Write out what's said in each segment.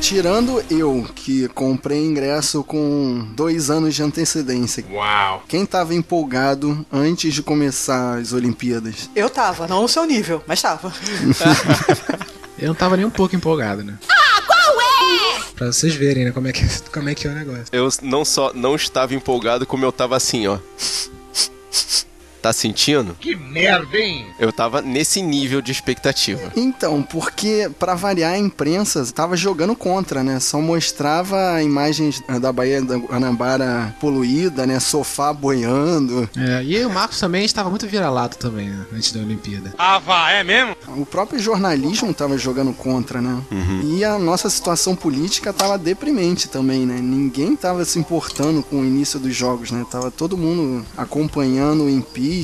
tirando eu, que comprei ingresso com dois anos de antecedência. Uau! Quem tava empolgado antes de começar as Olimpíadas? Eu tava, não no seu nível, mas tava. Eu não tava nem um pouco empolgado, né? Ah, qual é? Pra vocês verem, né, como é que, como é, que é o negócio. Eu não só não estava empolgado, como eu tava assim, ó. Tá sentindo? Que merda, hein? Eu tava nesse nível de expectativa. Então, porque pra variar a imprensa tava jogando contra, né? Só mostrava imagens da Baía da Guanabara poluída, né? Sofá boiando. É, e aí o Marcos também estava muito vira-lato também, né, antes da Olimpíada. Ah, vá, é mesmo? O próprio jornalismo tava jogando contra, né? E a nossa situação política tava deprimente também, né? Ninguém tava se importando com o início dos jogos, né? Tava todo mundo acompanhando o impeachment,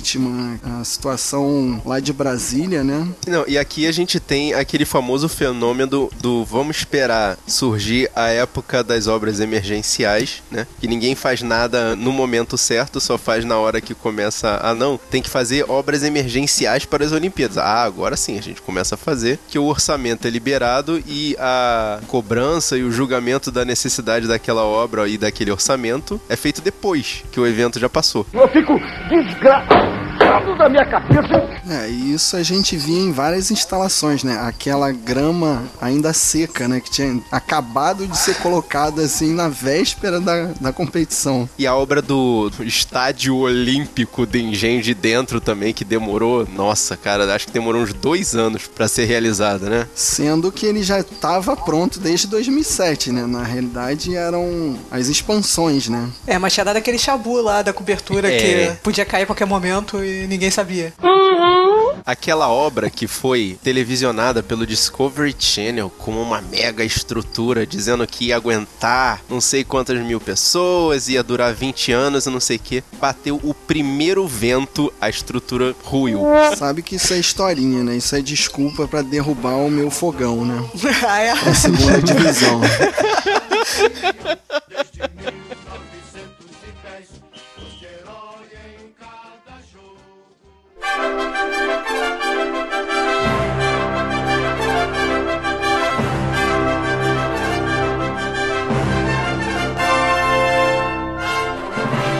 a situação lá de Brasília, né? Não, e aqui a gente tem aquele famoso fenômeno do, do vamos esperar surgir a época das obras emergenciais, né? Que ninguém faz nada no momento certo, só faz na hora que começa. Ah, não, tem que fazer obras emergenciais para as Olimpíadas. Ah, agora sim, a gente começa a fazer, que o orçamento é liberado e a cobrança e o julgamento da necessidade daquela obra e daquele orçamento é feito depois que o evento já passou. Eu fico desgraçado da minha cabeça. É, e isso a gente via em várias instalações, né? Aquela grama ainda seca, né? Que tinha acabado de ser colocada assim na véspera da, da competição. E a obra do Estádio Olímpico de Engenho de Dentro também, que demorou, nossa, cara, acho que demorou uns dois anos pra ser realizada, né? Sendo que ele já estava pronto desde 2007, né? Na realidade eram as expansões, né? É, mas tinha dado aquele chabu lá da cobertura É. que podia cair a qualquer momento e ninguém sabia. Aquela obra que foi televisionada pelo Discovery Channel com uma mega estrutura, dizendo que ia aguentar não sei quantas mil pessoas, ia durar 20 anos e não sei o que, bateu o primeiro vento, a estrutura ruiu. Sabe que isso é historinha, né? Isso é desculpa pra derrubar o meu fogão, né? ah, é? A segunda divisão.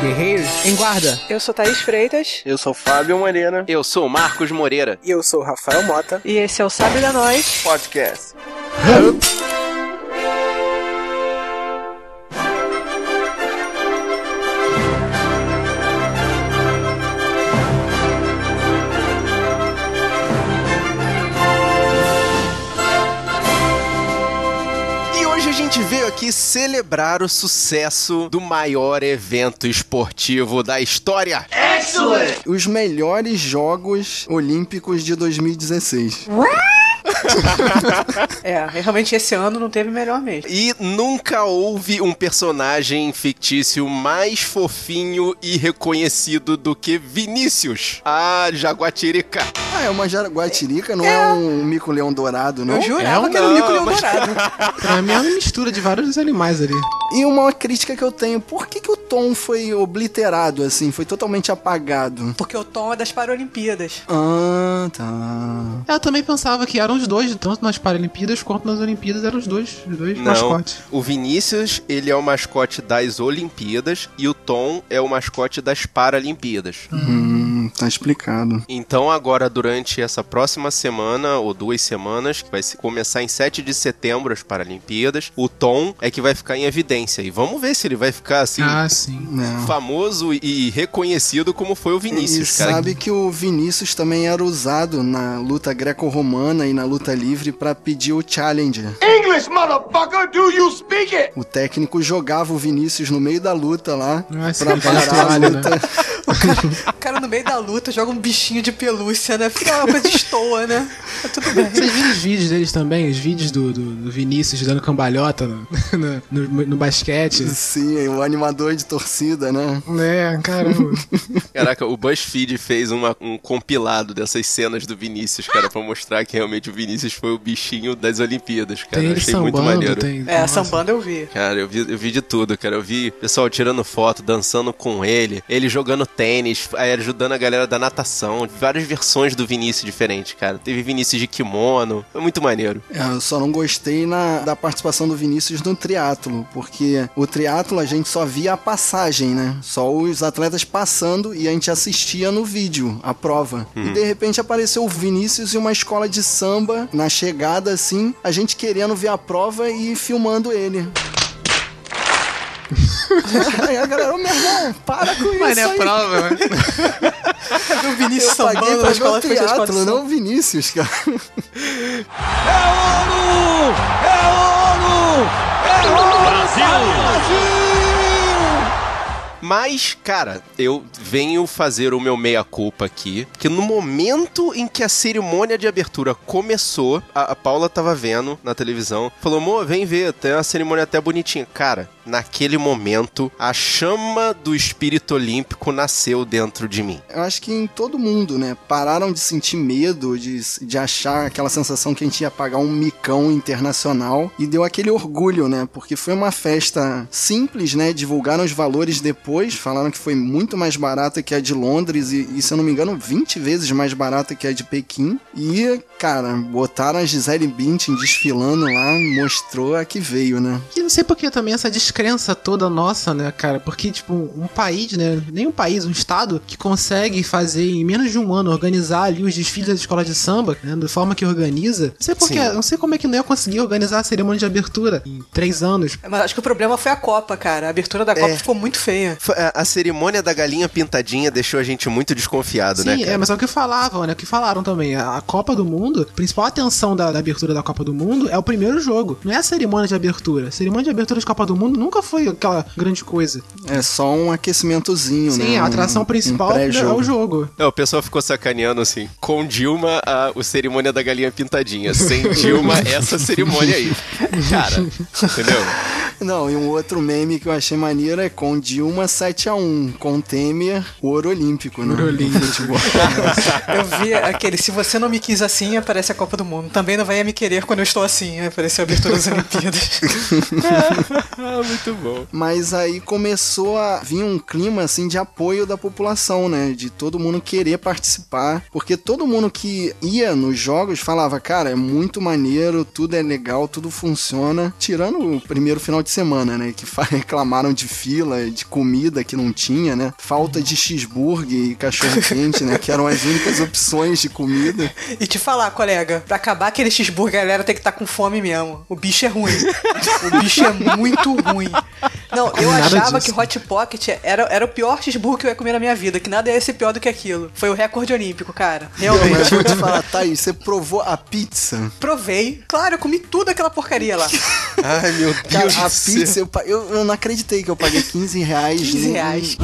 Guerreiros em guarda. Eu sou Thaís Freitas Eu sou Fábio Moreira, Eu sou Marcos Moreira. e eu sou Rafael Mota, e esse é o Sabe da Nós. podcast. Aqui celebrar o sucesso do maior evento esportivo da história. Os melhores Jogos Olímpicos de 2016. É, realmente esse ano não teve melhor mesmo. E nunca houve um personagem fictício mais fofinho e reconhecido do que Vinícius, a Jaguatirica. Ah, é uma jaguatirica, não é, um mico-leão dourado, não? Eu jurava É, que era não, Mico Leão mas- Dourado. Pra mim é uma mistura de vários animais ali. E uma crítica que eu tenho, por que, que o Tom foi obliterado, assim, foi totalmente apagado? Porque o Tom é das Paralimpíadas. Ah, tá. Eu também pensava que eram os dois, tanto nas Paralimpíadas quanto nas Olimpíadas, eram os dois, os dois Não, mascotes. o Vinícius, ele é o mascote das Olimpíadas e o Tom é o mascote das Paralimpíadas. Hum, tá explicado. Então agora, durante essa próxima semana, ou duas semanas, que vai se- começar em 7 de setembro as Paralimpíadas, o Tom é que vai ficar em evidência. E vamos ver se ele vai ficar assim... Ah, sim. Não. Famoso e reconhecido como foi o Vinícius, e cara. sabe que o Vinícius também era usado na luta greco-romana e na luta livre pra pedir o challenge. English, motherfucker, do you speak it? O técnico jogava o Vinícius no meio da luta lá Ah, sim, pra parar a toalha, né? luta. O cara no meio da luta joga um bichinho de pelúcia, né? Fica uma coisa estoa, né? Mas tudo bem. Vocês viram os vídeos deles também? Os vídeos do, do, do Vinícius dando cambalhota no, no, no- no basquete? Sim, o animador de torcida, né? É, caramba. Caraca, o BuzzFeed fez uma- um compilado dessas cenas do Vinícius, cara, pra mostrar que realmente o Vinícius foi o bichinho das Olimpíadas, cara. Tem ele Achei achei muito sambando, maneiro. tem. É, nossa. sambando eu vi. Cara, eu vi, eu vi de tudo, cara. Eu vi pessoal tirando foto, dançando com ele, ele jogando tênis, aí ajudando a galera da natação. Várias versões do Vinícius diferentes, cara. Teve Vinícius de kimono. Foi muito maneiro. É, eu só não gostei na, da participação do Vinícius no triatlo, porque o triatlo a gente só via a passagem, né? Só os atletas passando e a gente assistia no vídeo a prova. E de repente apareceu o Vinícius e uma escola de samba na chegada assim, a gente querendo ver a prova e filmando ele. Aí a galera, ô meu irmão, para com Mas isso não é aí. prova, né? Eu vi o Vinícius Eu paguei pra na ver escola o de escola de triatlo, samba. não o Vinícius, cara. Mas, cara, eu venho fazer o meu meia-culpa aqui, que no momento em que a cerimônia de abertura começou, a, a Paula tava vendo na televisão, falou, amor, vem ver, tem uma cerimônia até bonitinha. Cara, naquele momento, a chama do espírito olímpico nasceu dentro de mim. Eu acho que em todo mundo, né? Pararam de sentir medo, de, de achar aquela sensação que a gente ia pagar um micão internacional e deu aquele orgulho, né? Porque foi uma festa simples, né? Divulgaram os valores depois, falaram que foi muito mais barata que a de Londres e, e, se eu não me engano, 20 vezes mais barata que a de Pequim. E, cara, botaram a Gisele Bündchen desfilando lá, mostrou a que veio, né? E não sei por que também essa descrença toda nossa, né, cara? Porque, tipo, um país, né? Nem um país, um estado que consegue fazer em menos de um ano, organizar ali os desfiles da escola de samba, né? Da forma que organiza. Não sei por Sim. que, não sei como é que não ia conseguir organizar a cerimônia de abertura em três anos. Mas acho que o problema foi a Copa, cara. A abertura da Copa ficou muito feia. A, a cerimônia da galinha pintadinha deixou a gente muito desconfiado, né, Sim, é, mas é o que falavam, né? O que falaram também. A, a Copa do Mundo, a principal atenção da, da abertura da Copa do Mundo é o primeiro jogo. Não é a cerimônia de abertura. A cerimônia de abertura de Copa do Mundo nunca foi aquela grande coisa. É só um aquecimentozinho, né? Sim, a Um- atração um principal é pré-jogo. o jogo. É, o pessoal ficou sacaneando assim. Com Dilma, a, o cerimônia da galinha pintadinha. Sem Dilma, essa cerimônia aí. Cara, entendeu? Não, e um outro meme que eu achei maneiro é com Dilma 7x1, com Temer, ouro olímpico, né? Ouro olímpico. Eu vi aquele, se você não me quis assim, aparece a Copa do Mundo. Também não vai me querer quando eu estou assim, apareceu a abertura das Olimpíadas. Ah, muito bom. Mas aí começou a vir um clima assim de apoio da população, né? De todo mundo querer participar, porque todo mundo que ia nos jogos falava, cara, é muito maneiro, tudo é legal, tudo funciona, tirando o primeiro final de semana, né? Que reclamaram de fila, de comida que não tinha, né? Falta de cheeseburger e cachorro quente, né? Que eram as únicas opções de comida. E te falar, colega, pra acabar aquele cheeseburger, a galera tem que estar com fome mesmo. O bicho é ruim. o bicho é muito ruim. Não, eu achava disso. que Hot Pocket era, era o pior cheeseburger que eu ia comer na minha vida, que nada ia ser pior do que aquilo. Foi o recorde olímpico, cara. Não, Realmente. mas vou te falar, Thaís, você provou a pizza? Provei. Claro, eu comi tudo aquela porcaria lá. Ai, meu Cara, Deus a do céu. pizza, eu, eu, eu não acreditei que eu paguei 15 reais. 15 num- reais.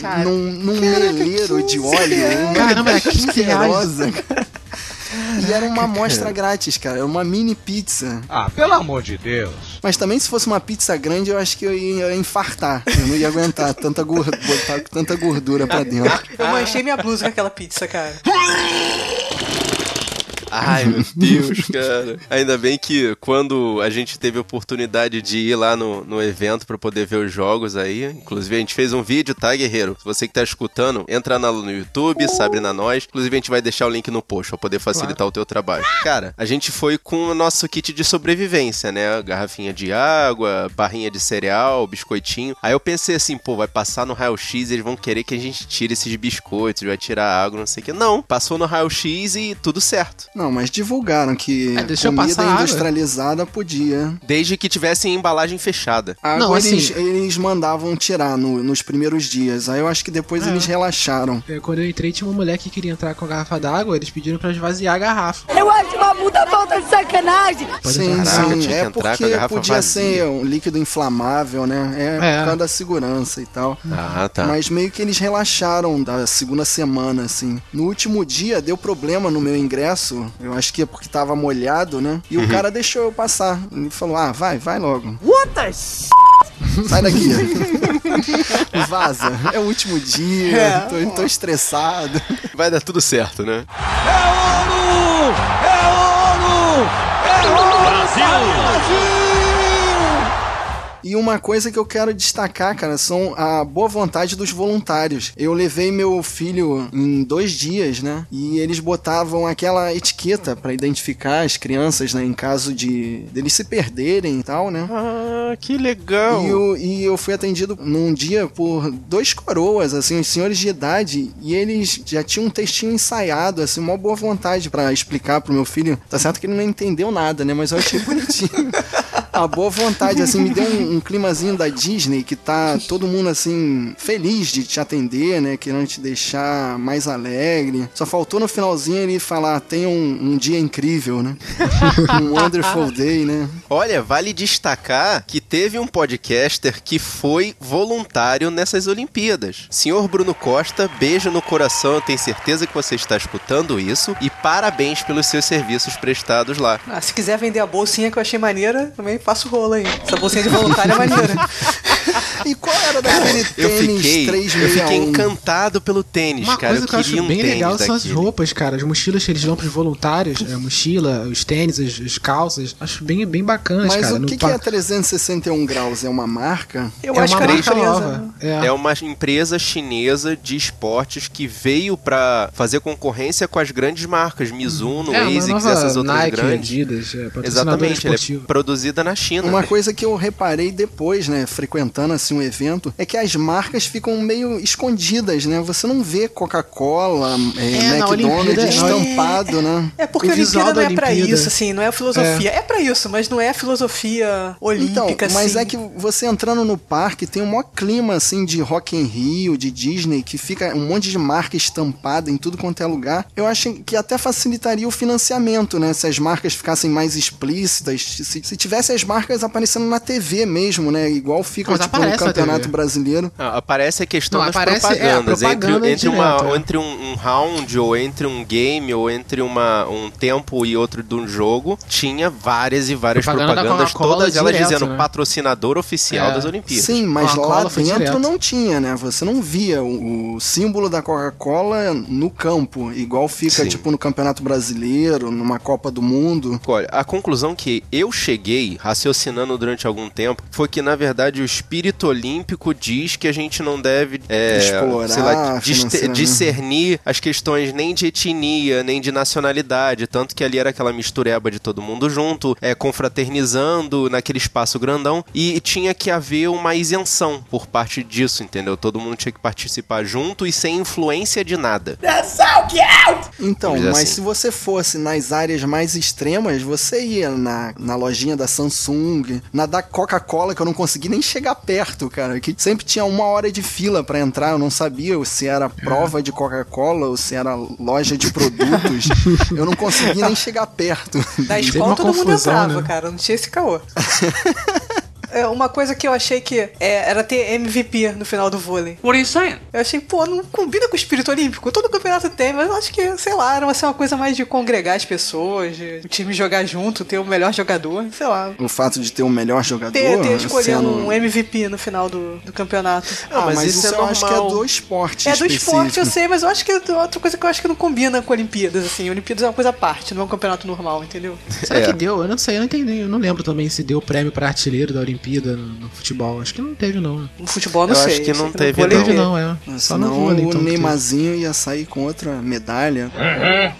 Cara, Num, num meleiro de óleo. Caramba, era 15 reais. asquerosa, cara. E era uma amostra grátis, cara. Era uma mini pizza. Ah, pelo amor de Deus. Mas também se fosse uma pizza grande, eu acho que eu ia infartar. Eu não ia aguentar tanta gordura, botar tanta gordura pra dentro. eu manchei minha blusa com aquela pizza, cara. Ai, meu Deus, cara. Ainda bem que quando a gente teve a oportunidade de ir lá no, no evento pra poder ver os jogos aí, inclusive a gente fez um vídeo, tá, guerreiro? Se você que tá escutando, entra na- no YouTube, Sabrina Nós. Inclusive a gente vai deixar o link no post pra poder facilitar o teu trabalho. Cara, a gente foi com o nosso kit de sobrevivência, né? Garrafinha de água, barrinha de cereal, biscoitinho. Aí eu pensei assim, pô, vai passar no raio-x e eles vão querer que a gente tire esses biscoitos, vai tirar água, não sei o que. Não, passou no raio-x e tudo certo. Não, mas divulgaram que É, comida passar água. industrializada podia. Desde que tivesse em embalagem fechada. A Não, água assim- eles, eles mandavam tirar no- nos primeiros dias. Aí eu acho que depois É. eles relaxaram. É, Quando eu entrei, tinha uma mulher que queria entrar com a garrafa d'água, eles pediram pra esvaziar a garrafa. Eu acho uma puta falta de sacanagem. Sim. Caraca, sim. tinha que É entrar com a porque podia vazia. ser um líquido inflamável, né? É, É. por causa da segurança e tal. Ah, tá. Mas meio que eles relaxaram da segunda semana, assim. No último dia deu problema no meu ingresso. Eu acho que é porque tava molhado, né? E Uhum. o cara deixou eu passar. Ele falou: ah, vai, vai logo. What the s... Sai daqui. Vaza. É o último dia. É. Tô, tô estressado. Vai dar tudo certo, né? E uma coisa que eu quero destacar, cara, são a boa vontade dos voluntários. Eu levei meu filho em dois dias, né? E eles botavam aquela etiqueta pra identificar as crianças, né? Em caso de deles se perderem e tal, né? Ah, que legal. E eu, e eu fui atendido num dia por dois coroas, assim, os senhores de idade, e eles já tinham um textinho ensaiado, assim, uma boa vontade pra explicar pro meu filho. Tá certo que ele não entendeu nada, né? Mas eu achei bonitinho. A boa vontade, assim, me deu um, um climazinho da Disney que tá todo mundo, assim, feliz de te atender, né? Querendo te deixar mais alegre. Só faltou no finalzinho ele falar: tenha um, um dia incrível, né? um wonderful day, né? Olha, vale destacar que teve um podcaster que foi voluntário nessas Olimpíadas. Senhor Bruno Costa, beijo no coração, eu tenho certeza que você está escutando isso e parabéns pelos seus serviços prestados lá. Ah, se quiser vender a bolsinha que eu achei maneira, também faço rolo aí. Essa bolsinha de voluntário é maneira. E qual era daquele Eu tênis fiquei, eu 361? fiquei encantado pelo tênis, Uma cara. coisa eu que eu acho um bem legal são as daquele. roupas, cara. As mochilas que eles dão pros voluntários. A mochila, os tênis, as, as calças. Acho bem, bem bacanas, Mas cara. o No que, que pa- é 361 graus? É uma marca? Eu é acho uma que era empresa. nova. É. É uma empresa chinesa de esportes que veio pra fazer concorrência com as grandes marcas, Mizuno, É, ASICS, essas outras Nike, grandes. Adidas, é, Exatamente, ela é produzida na China. Uma coisa que eu reparei depois, né, frequentando assim um evento, é que as marcas ficam meio escondidas, né? Você não vê Coca-Cola, é, É, na McDonald's Olimpíada, estampado, né? É porque O a Olimpíada não é pra Olimpíada. isso, assim, não é filosofia. É, pra isso, mas não é filosofia Então, olímpica, mas assim. é que você entrando no parque tem um maior clima assim de Rock in Rio, de Disney, que fica um monte de marca estampada em tudo quanto é lugar. Eu acho que até facilitaria o financiamento, né? Se as marcas ficassem mais explícitas, se, se tivesse as marcas aparecendo na TV mesmo, né? Igual fica tipo no Campeonato. Brasileiro. Ah, aparece a questão Não, das aparece- é, a propagandas. propaganda entre entre, uma, direto, é. entre um, um round, ou entre um game, ou entre uma, um tempo e outro de um jogo, tinha várias e várias Propaganda da propagandas, todas elas direto, dizendo né? Patrocinador oficial É. das Olimpíadas. Sim, mas lá dentro não tinha, né? Você não via o, o símbolo da Coca-Cola no campo, igual fica Sim. tipo no Campeonato Brasileiro, numa Copa do Mundo. Olha, a conclusão que eu cheguei, raciocinando durante algum tempo, foi que, na verdade, o espírito olímpico diz que a gente não deve é, Explorar sei lá, discernir as questões nem de etnia, nem de nacionalidade. Tanto que ali era aquela mistureba de todo mundo junto, é, confraternizando naquele espaço grandão. E tinha que haver uma isenção por parte disso, entendeu? Todo mundo tinha que participar junto e sem influência de nada. Então, Vamos dizer mas assim. se você fosse nas áreas mais extremas, você ia na, na lojinha da Samsung, na da Coca-Cola, que eu não consegui nem chegar perto, cara. Que sempre tinha uma hora de fila pra entrar, eu não sabia se era prova de Coca-Cola ou se era loja de produtos. eu não consegui nem chegar perto. Da escola todo mundo confusão, entrava, né? cara. Não tinha esse caô. É, uma coisa que eu achei que é, era ter MVP no final do vôlei. What are you saying? Eu achei, pô, não combina com o espírito olímpico. Todo campeonato tem, mas eu acho que, sei lá, era uma, ser uma coisa mais de congregar as pessoas, de o time jogar junto, ter o melhor jogador, sei lá. O fato de ter o melhor jogador. Ter, ter escolhendo sendo- um MVP no final do, do campeonato. Ah, mas mas, isso isso, é eu acho que é normal. do esporte. É do esporte, eu sei, mas eu acho que é outra coisa que eu acho que não combina com Olimpíadas, assim. Olimpíadas é uma coisa à parte, não é um campeonato normal, entendeu? Será É. que deu? Eu não sei, eu não entendi. Eu não lembro também se deu prêmio pra artilheiro da Olimpíada no, no futebol. Acho que não teve, não. No futebol, não Eu sei. acho que não no teve, não. Teve não, é. Só no Senão vôlei, o então. teve. Neymarzinho ia sair com outra medalha.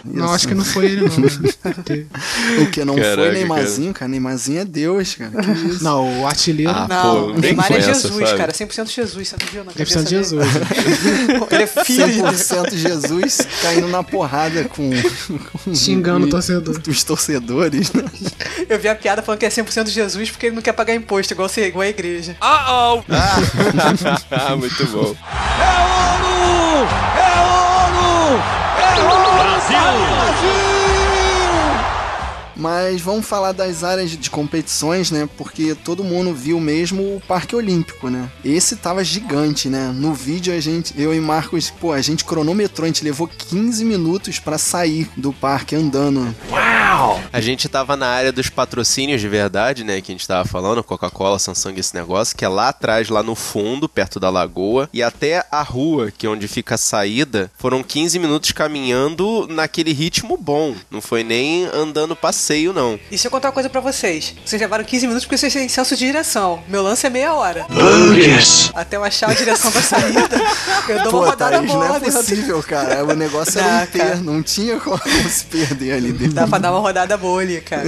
Não, acho que não foi ele, não. né? O que não Caraca, foi Neymarzinho, cara. Neymarzinho é Deus, cara. Que isso? Não, o artilheiro. Ah, Não, Pô, o Neymar é Jesus, sabe? cara. 100% Jesus, você não viu na 100% cabeça Jesus. Ele é filho de Deus. 100% Jesus caindo na porrada com, com Xingando o torcedor. os torcedores, né? Eu vi a piada falando que é 100% Jesus porque ele não quer pagar imposto, igual, você, igual a igreja. Uh-oh! Ah, muito bom. Mas vamos falar das áreas de competições, né? Porque todo mundo viu mesmo o Parque Olímpico, né? Esse tava gigante, né? No vídeo a gente, eu e Marcos, pô, a gente cronometrou, a gente levou 15 minutos pra sair do parque andando. A gente tava na área dos patrocínios de verdade, né? Que a gente tava falando, Coca-Cola, Samsung, esse negócio, que é lá atrás, lá no fundo, perto da lagoa. E até a rua, que é onde fica a saída, foram 15 minutos caminhando naquele ritmo bom. Não foi nem andando passeio, não. não. E se eu contar uma coisa pra vocês? Vocês levaram 15 minutos porque vocês têm senso de direção. Meu lance é meia hora. Até eu achar a direção da saída, eu dou Pô, uma rodada Thaís, não boa é lá dentro. possível, cara. O negócio Não, era um cara. ter, não tinha como se perder ali dentro. Dá pra dar uma rodada boa ali, cara.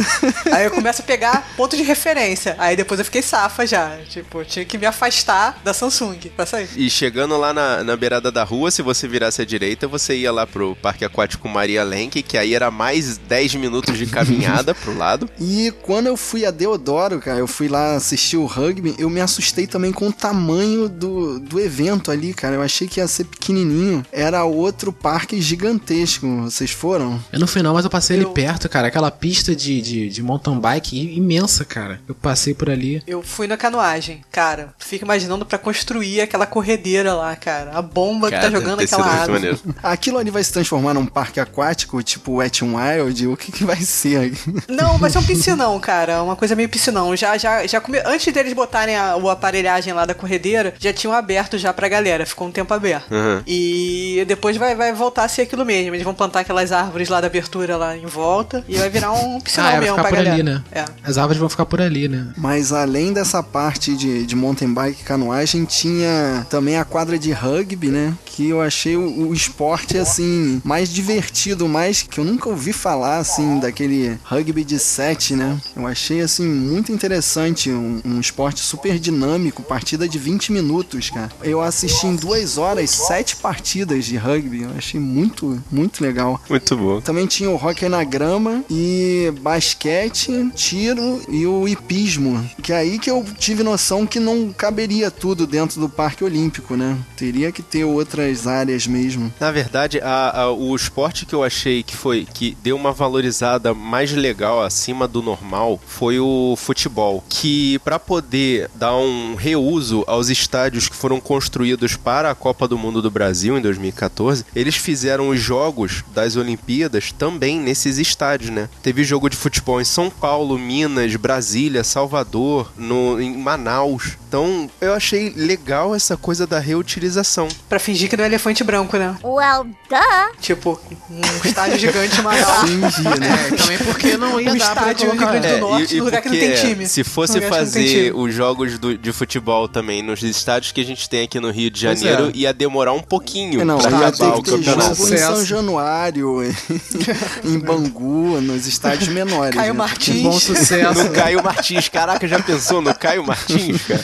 Aí eu começo a pegar ponto de referência. Aí depois eu fiquei safa já. Tipo, eu tinha que me afastar da Samsung pra sair. E chegando lá na, na beirada da rua, se você virasse à direita, você ia lá pro Parque Aquático Maria Lenk, que aí era mais 10 minutos de caminhada pro lado. E quando eu fui a Deodoro, cara, eu fui lá assistir o rugby, eu me assustei também com o tamanho do, do evento ali, cara. Eu achei que ia ser pequenininho. Era outro parque gigantesco. Vocês foram? Eu não fui não, mas eu passei Eu- ali perto, cara. Aquela pista de, de, de mountain bike imensa, cara. Eu passei por ali. Eu fui na canoagem. Cara, tu fica imaginando pra construir aquela corredeira lá, cara. A bomba que tá Cara, jogando aquela água. maneiro. Aquilo ali vai se transformar num parque aquático, tipo Wet n Wild? O que, que vai ser? Não, vai ser um piscinão, cara. Uma coisa meio piscinão. Já, já, já come... Antes deles botarem a, o aparelhagem lá da corredeira, já tinham aberto já pra galera. Ficou um tempo aberto. Uhum. E depois vai, vai voltar a ser aquilo mesmo. Eles vão plantar aquelas árvores lá da abertura lá em volta. E vai virar um piscinão Ah, é, mesmo ficar pra por galera. ali, né? É. As árvores vão ficar por ali, né? Mas além dessa parte de, de mountain bike e canoagem, tinha também a quadra de rugby, né? Que eu achei o, o esporte, assim, mais divertido, mais que eu nunca ouvi falar, assim, daquele rugby de sete, né? Eu achei, assim, muito interessante. Um, um esporte super dinâmico, partida de 20 minutos, cara. Eu assisti em duas horas sete partidas de rugby. Eu achei muito, muito legal. Muito bom. Também tinha o hockey na grama e basquete, tiro e o hipismo. Que é aí que eu tive noção que não caberia tudo dentro do Parque Olímpico, né? Teria que ter outras áreas mesmo. Na verdade, a- a- o esporte que eu achei que foi que deu uma valorizada mais legal acima do normal foi o futebol, que para poder dar um reuso aos estádios que foram construídos para a Copa do Mundo do Brasil em 2014, eles fizeram os jogos das Olimpíadas também nesses estádios, né? Teve jogo de futebol em São Paulo, Minas, Brasília, Salvador, no, em Manaus. Então, eu achei legal essa coisa da reutilização. Pra fingir que não é elefante branco, né? Well, duh. Tipo, um estádio gigante maior. Fingi, né? É, também porque não ia Um dar pra estádio colocar... Grande do É, Norte, no lugar que não porque tem time. Se fosse fazer os jogos do- de futebol também nos estádios que a gente tem aqui no Rio de Janeiro, é. ia demorar um pouquinho É, não, pra ia acabar ter o campeonato. jogo em São. Januário, em Bangu, nos estádios menores. Caio né? Martins. Bom sucesso. No Caio Martins. Caraca, já pensou no Caio Martins, cara?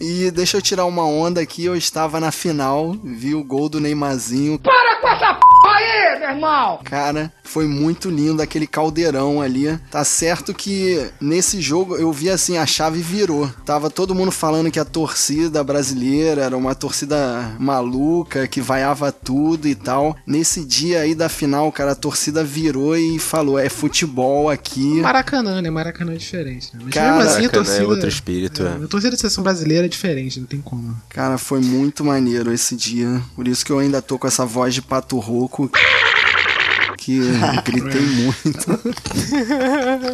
E deixa eu tirar uma onda aqui, eu estava na final, vi o gol do Neymarzinho. Para com essa p aí, meu irmão! Cara, foi muito lindo aquele caldeirão ali. Tá certo que nesse jogo eu vi assim, a chave virou. Tava todo mundo falando que a torcida brasileira era uma torcida maluca, que vaiava tudo e tal. Nesse dia aí da final, cara, a torcida virou e falou: é futebol aqui. Maracanã, né? Maracanã é diferente, né? Mas Cara, mesmo assim, a é torcida... outro espírito, é. A torcida da seleção brasileira é diferente, não tem como. Cara, foi muito maneiro esse dia. Por isso que eu ainda tô com essa voz de pato rouco. Que eu gritei muito.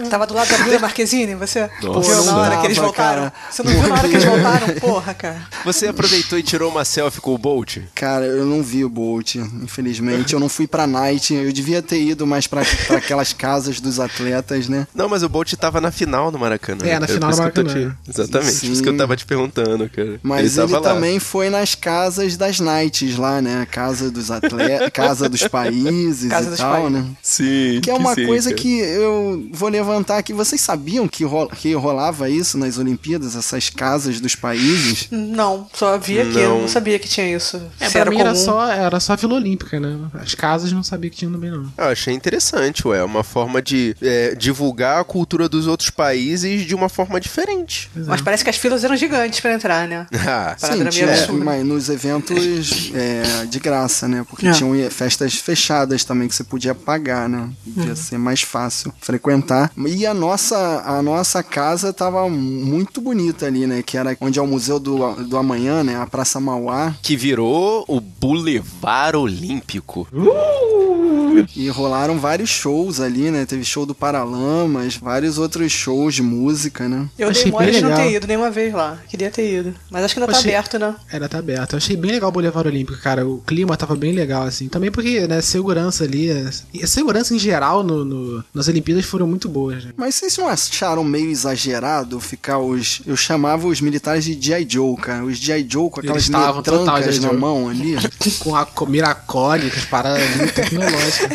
Tava do lado da Bruna Marquezine, você? Nossa. viu na hora que eles voltaram? cara. Você não viu na hora que eles voltaram? Porra, cara. Você aproveitou e tirou uma selfie com o Bolt? Cara, eu não vi o Bolt, infelizmente. Eu não fui pra Night. Eu devia ter ido mais pra, pra aquelas casas dos atletas, né? Não, mas o Bolt tava na final no Maracanã. É, na final por isso do Maracanã. te- Exatamente, Sim. por isso que eu tava te perguntando, cara. Mas ele ele, também foi nas casas das Nights lá, né? Casa dos atletas, casa dos países Casa e dos tal, né? Sim. Que é uma sim, coisa cara. que eu vou levantar aqui. Vocês sabiam que, ro- que rolava isso nas Olimpíadas, essas casas dos países? Não, só vi aqui, Não. não sabia que tinha isso. É, Se pra era mim comum. era só, era só a Vila Olímpica, né? As casas não sabia que tinha também, não. Eu achei interessante, ué. Uma forma de é, divulgar a cultura dos outros países de uma forma diferente. Mas parece que as filas eram gigantes pra entrar, né? Ah, Sim, tinha, absurda. mas nos eventos é, de graça, né? Porque É. tinham festas fechadas também que você podia pagar, né? Devia Uhum. ser mais fácil frequentar. E a nossa, a nossa casa tava muito bonita ali, né? Que era onde é o Museu do, do Amanhã, né? A Praça Mauá. que virou o Boulevard Olímpico. bagulho. E rolaram vários shows ali, né? Teve show do Paralamas, vários outros shows de música, né? Eu Achei dei mole bem de não legal. ter ido nenhuma vez lá. Queria ter ido. Mas acho que ainda tá Achei- aberto, né? Era tá aberto. Eu achei bem legal o Boulevard Olímpico, cara. O clima tava bem legal, assim. Também porque, né, segurança ali. É- E a segurança em geral no, no- nas Olimpíadas foram muito boas, né? Mas vocês não acharam meio exagerado ficar os. Eu chamava os militares de G.I. Joe, cara. Os G.I. Joe com aquelas Eles estavam total trancas G.I. na mão ali. Com a co- Miracole, com as paradas muito tecnológicas.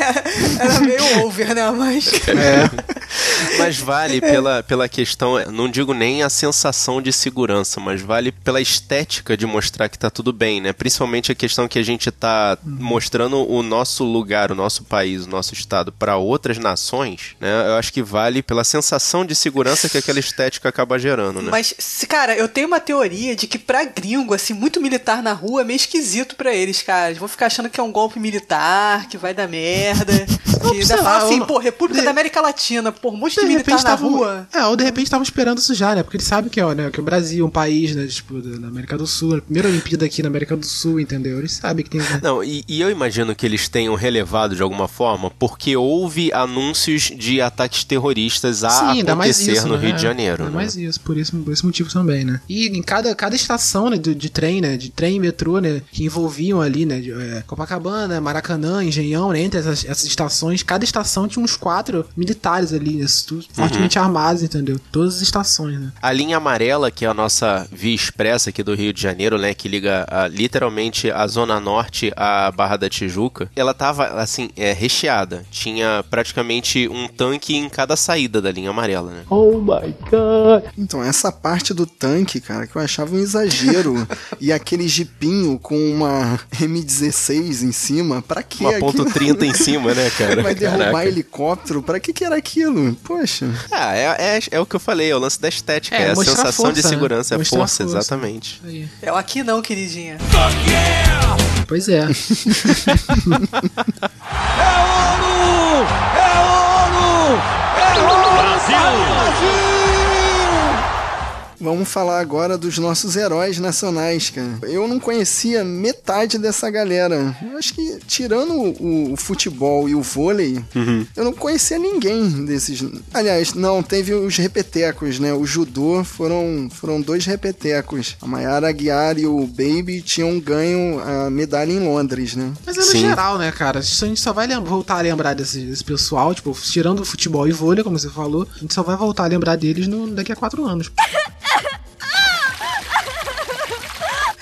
Era meio over, né? Mas. Mas vale pela, pela questão, não digo nem a sensação de segurança, mas vale pela estética de mostrar que tá tudo bem, né? Principalmente a questão que a gente tá mostrando o nosso lugar, o nosso país, o nosso estado para outras nações, né? Eu acho que vale pela sensação de segurança que aquela estética acaba gerando, né? Mas, cara, eu tenho uma teoria de que pra gringo, assim, muito militar na rua é meio esquisito pra eles, cara. Eles vão ficar achando que é um golpe militar, que vai dar merda. que sei ainda lá, assim, pô, República de- da América Latina, pô, um monte de, De militar na estavam. rua. É, ou de repente estavam esperando isso já, né? Porque eles sabem que, ó, né, que o Brasil é um país, né? Tipo, da América do Sul. A primeira Olimpíada aqui na América do Sul, entendeu? Eles sabem que tem. Não, e, e eu imagino que eles tenham relevado de alguma forma, porque houve anúncios de ataques terroristas a mais acontecer isso, no né? Rio de Janeiro. Ainda né? mais isso, por, isso, por esse motivo também, né? E em cada, cada estação né, de, de trem, né? De trem e metrô, né? Que envolviam ali, né? de, é, Copacabana, Maracanã, Engenhão, né? Entre essas, essas estações, cada estação tinha uns quatro militares ali, né, tudo fortemente Uhum. armados, entendeu? Todas as estações, né? A linha amarela, que é a nossa via expressa aqui do Rio de Janeiro, né, que liga ah, literalmente a Zona Norte à Barra da Tijuca, ela tava, assim, é, recheada. Tinha praticamente um tanque em cada saída da linha amarela, né? Oh my god. Então, essa parte do tanque, cara, que eu achava um exagero. e aquele jipinho com uma M16 em cima, pra quê? Uma ponto aquilo? 30 em cima, né, cara? Vai derrubar Caraca. helicóptero? Pra que que era aquilo? Poxa. Ah, é, é, é o que eu falei, é o lance da estética, É, é, a sensação de força, né? segurança, é Mostrar força, força. exatamente. Aí. É o aqui não, queridinha. Pois é. Vamos falar agora dos nossos heróis nacionais, cara. Eu não conhecia metade dessa galera. Eu acho que, tirando o, o futebol e o vôlei, eu não conhecia ninguém desses. Aliás, não, teve os repetecos, né? O judô foram, foram dois repetecos. A Mayara Aguiar e o Baby tinham ganho a medalha em Londres, né? Mas é no Sim. geral, né, cara? A gente só vai voltar a lembrar desse, desse pessoal, tipo, tirando o futebol e vôlei, como você falou, a gente só vai voltar a lembrar deles no, daqui a quatro anos. ah!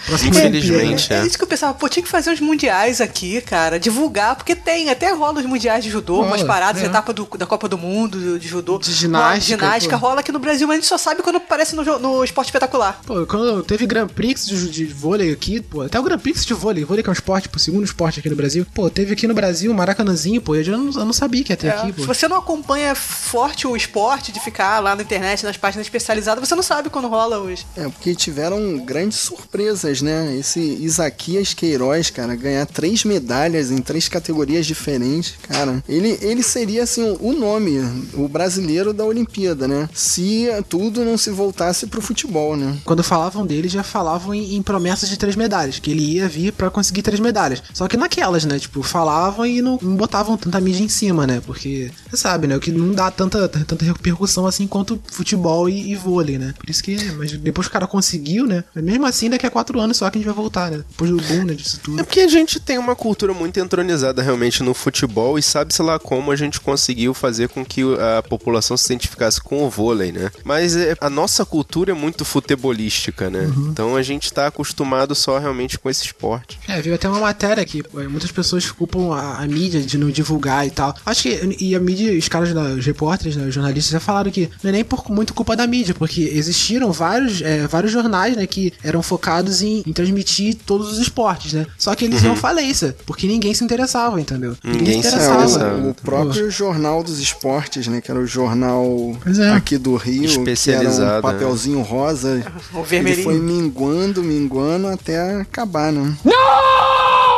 Infelizmente, É é. isso que eu pensava, pô, tinha que fazer uns mundiais aqui, cara, divulgar, porque tem, até rola os mundiais de judô, Rola, umas paradas, é. etapa do- da Copa do Mundo de judô. De ginástica, Rola, ginástica pô. rola aqui no Brasil, mas a gente só sabe quando aparece no, no esporte espetacular. Pô, quando teve Grand Prix de, de vôlei aqui, pô, até o Grand Prix de vôlei, vôlei que é um esporte, pô, segundo esporte aqui no Brasil, pô, teve aqui no Brasil, Maracanãzinho, pô, eu já não, eu não sabia que ia ter É, aqui, pô. Se você não acompanha forte o esporte de ficar lá na internet, nas páginas especializadas, você não sabe quando rola os. É, porque tiveram grandes surpresas, né? Esse Isaquias Queiroz, cara, ganhar três medalhas em três categorias diferentes, cara. Ele, ele seria, assim, o nome, o brasileiro da Olimpíada, né? Se tudo não se voltasse pro futebol, né? Quando falavam dele, já falavam em, em promessas de três medalhas, que ele ia vir pra conseguir três medalhas. Só que naquelas, né? Tipo, falavam e não, não botavam tanta mídia em cima, né? Porque, você sabe, né? O que não dá tanta, tanta repercussão assim quanto futebol e, e vôlei, né? Por isso que, mas depois o cara conseguiu, né? Mas mesmo assim, daqui a quatro anos só que a gente vai voltar, né? Depois do boom, né? Disso É tudo. porque a gente tem uma cultura muito entronizada realmente no futebol e sabe-se lá como a gente conseguiu fazer com que a população se identificasse com o vôlei, né? Mas é, a nossa cultura é muito futebolística, né? Então a gente tá acostumado só realmente com esse esporte. É, veio até uma matéria aqui. pô, Muitas pessoas culpam a, a mídia de não divulgar e tal. Acho que. E a mídia, os caras, da- os repórteres, né, os jornalistas já falaram que não é nem por muito culpa da mídia, porque existiram vários, é, vários jornais, né, que eram focados em, em transmitir todos os esportes, né? Só que eles iam falência, porque ninguém se interessava, entendeu? Ninguém se É, interessava. o, o próprio Jornal dos Esportes, né? Que era o jornal é. aqui do Rio, que era Especializado, um papelzinho rosa. O Ele vermelhinho. foi minguando, minguando até acabar, né?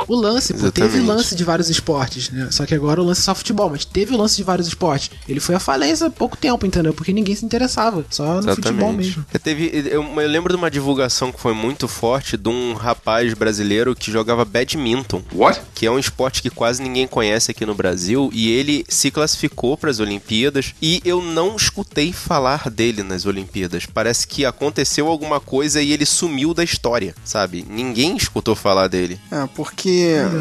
O lance, pô, teve Exatamente. lance de vários esportes, né? Só que agora o lance é só futebol, mas teve o lance de vários esportes. Ele foi à falência há pouco tempo, entendeu? Porque ninguém se interessava, só no futebol mesmo. Eu, teve, eu, eu lembro de uma divulgação que foi muito forte de um rapaz brasileiro que jogava badminton. What? Que é um esporte que quase ninguém conhece aqui no Brasil. E ele se classificou para as Olimpíadas. E eu não escutei falar dele nas Olimpíadas. Parece que aconteceu alguma coisa e ele sumiu da história, sabe? Ninguém escutou falar dele. É, porque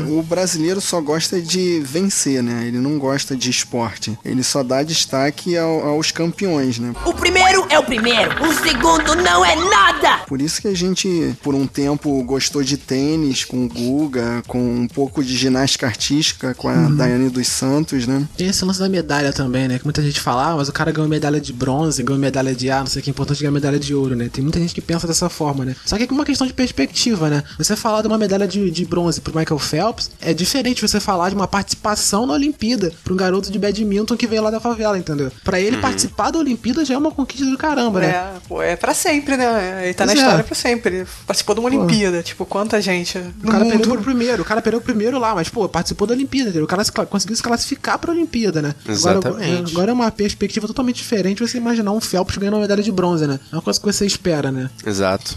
o brasileiro só gosta de vencer, né? Ele não gosta de esporte. Ele só dá destaque ao- aos campeões, né? O primeiro é o primeiro, o segundo não é nada! Por isso que a gente, por um tempo, gostou de tênis com o Guga, com um pouco de ginástica artística com a Daiane dos Santos, né? Tem esse lance da medalha também, né? Que muita gente fala, ah, mas o cara ganhou medalha de bronze, ganhou medalha de ah, não sei o que, é importante ganhar medalha de ouro, né? Tem muita gente que pensa dessa forma, né? Só que é uma questão de perspectiva, né? Você falar de uma medalha de, de bronze pro Michael Phelps é diferente você falar de uma participação na Olimpíada pra um garoto de badminton que veio lá da favela, entendeu? Pra ele participar da Olimpíada já é uma conquista do caramba, né? É, pô, é pra sempre, né? Ele tá Pois na é. história pra sempre. Participou de uma Olimpíada. Tipo, quanta gente O cara mundo. perdeu primeiro, o cara perdeu o primeiro lá, mas, pô, participou da Olimpíada, entendeu? O cara se conseguiu se classificar pra Olimpíada, né? Agora, Exatamente. agora é uma perspectiva totalmente diferente você imaginar um Phelps ganhando uma medalha de bronze, né? É uma coisa que você espera, né? Exato.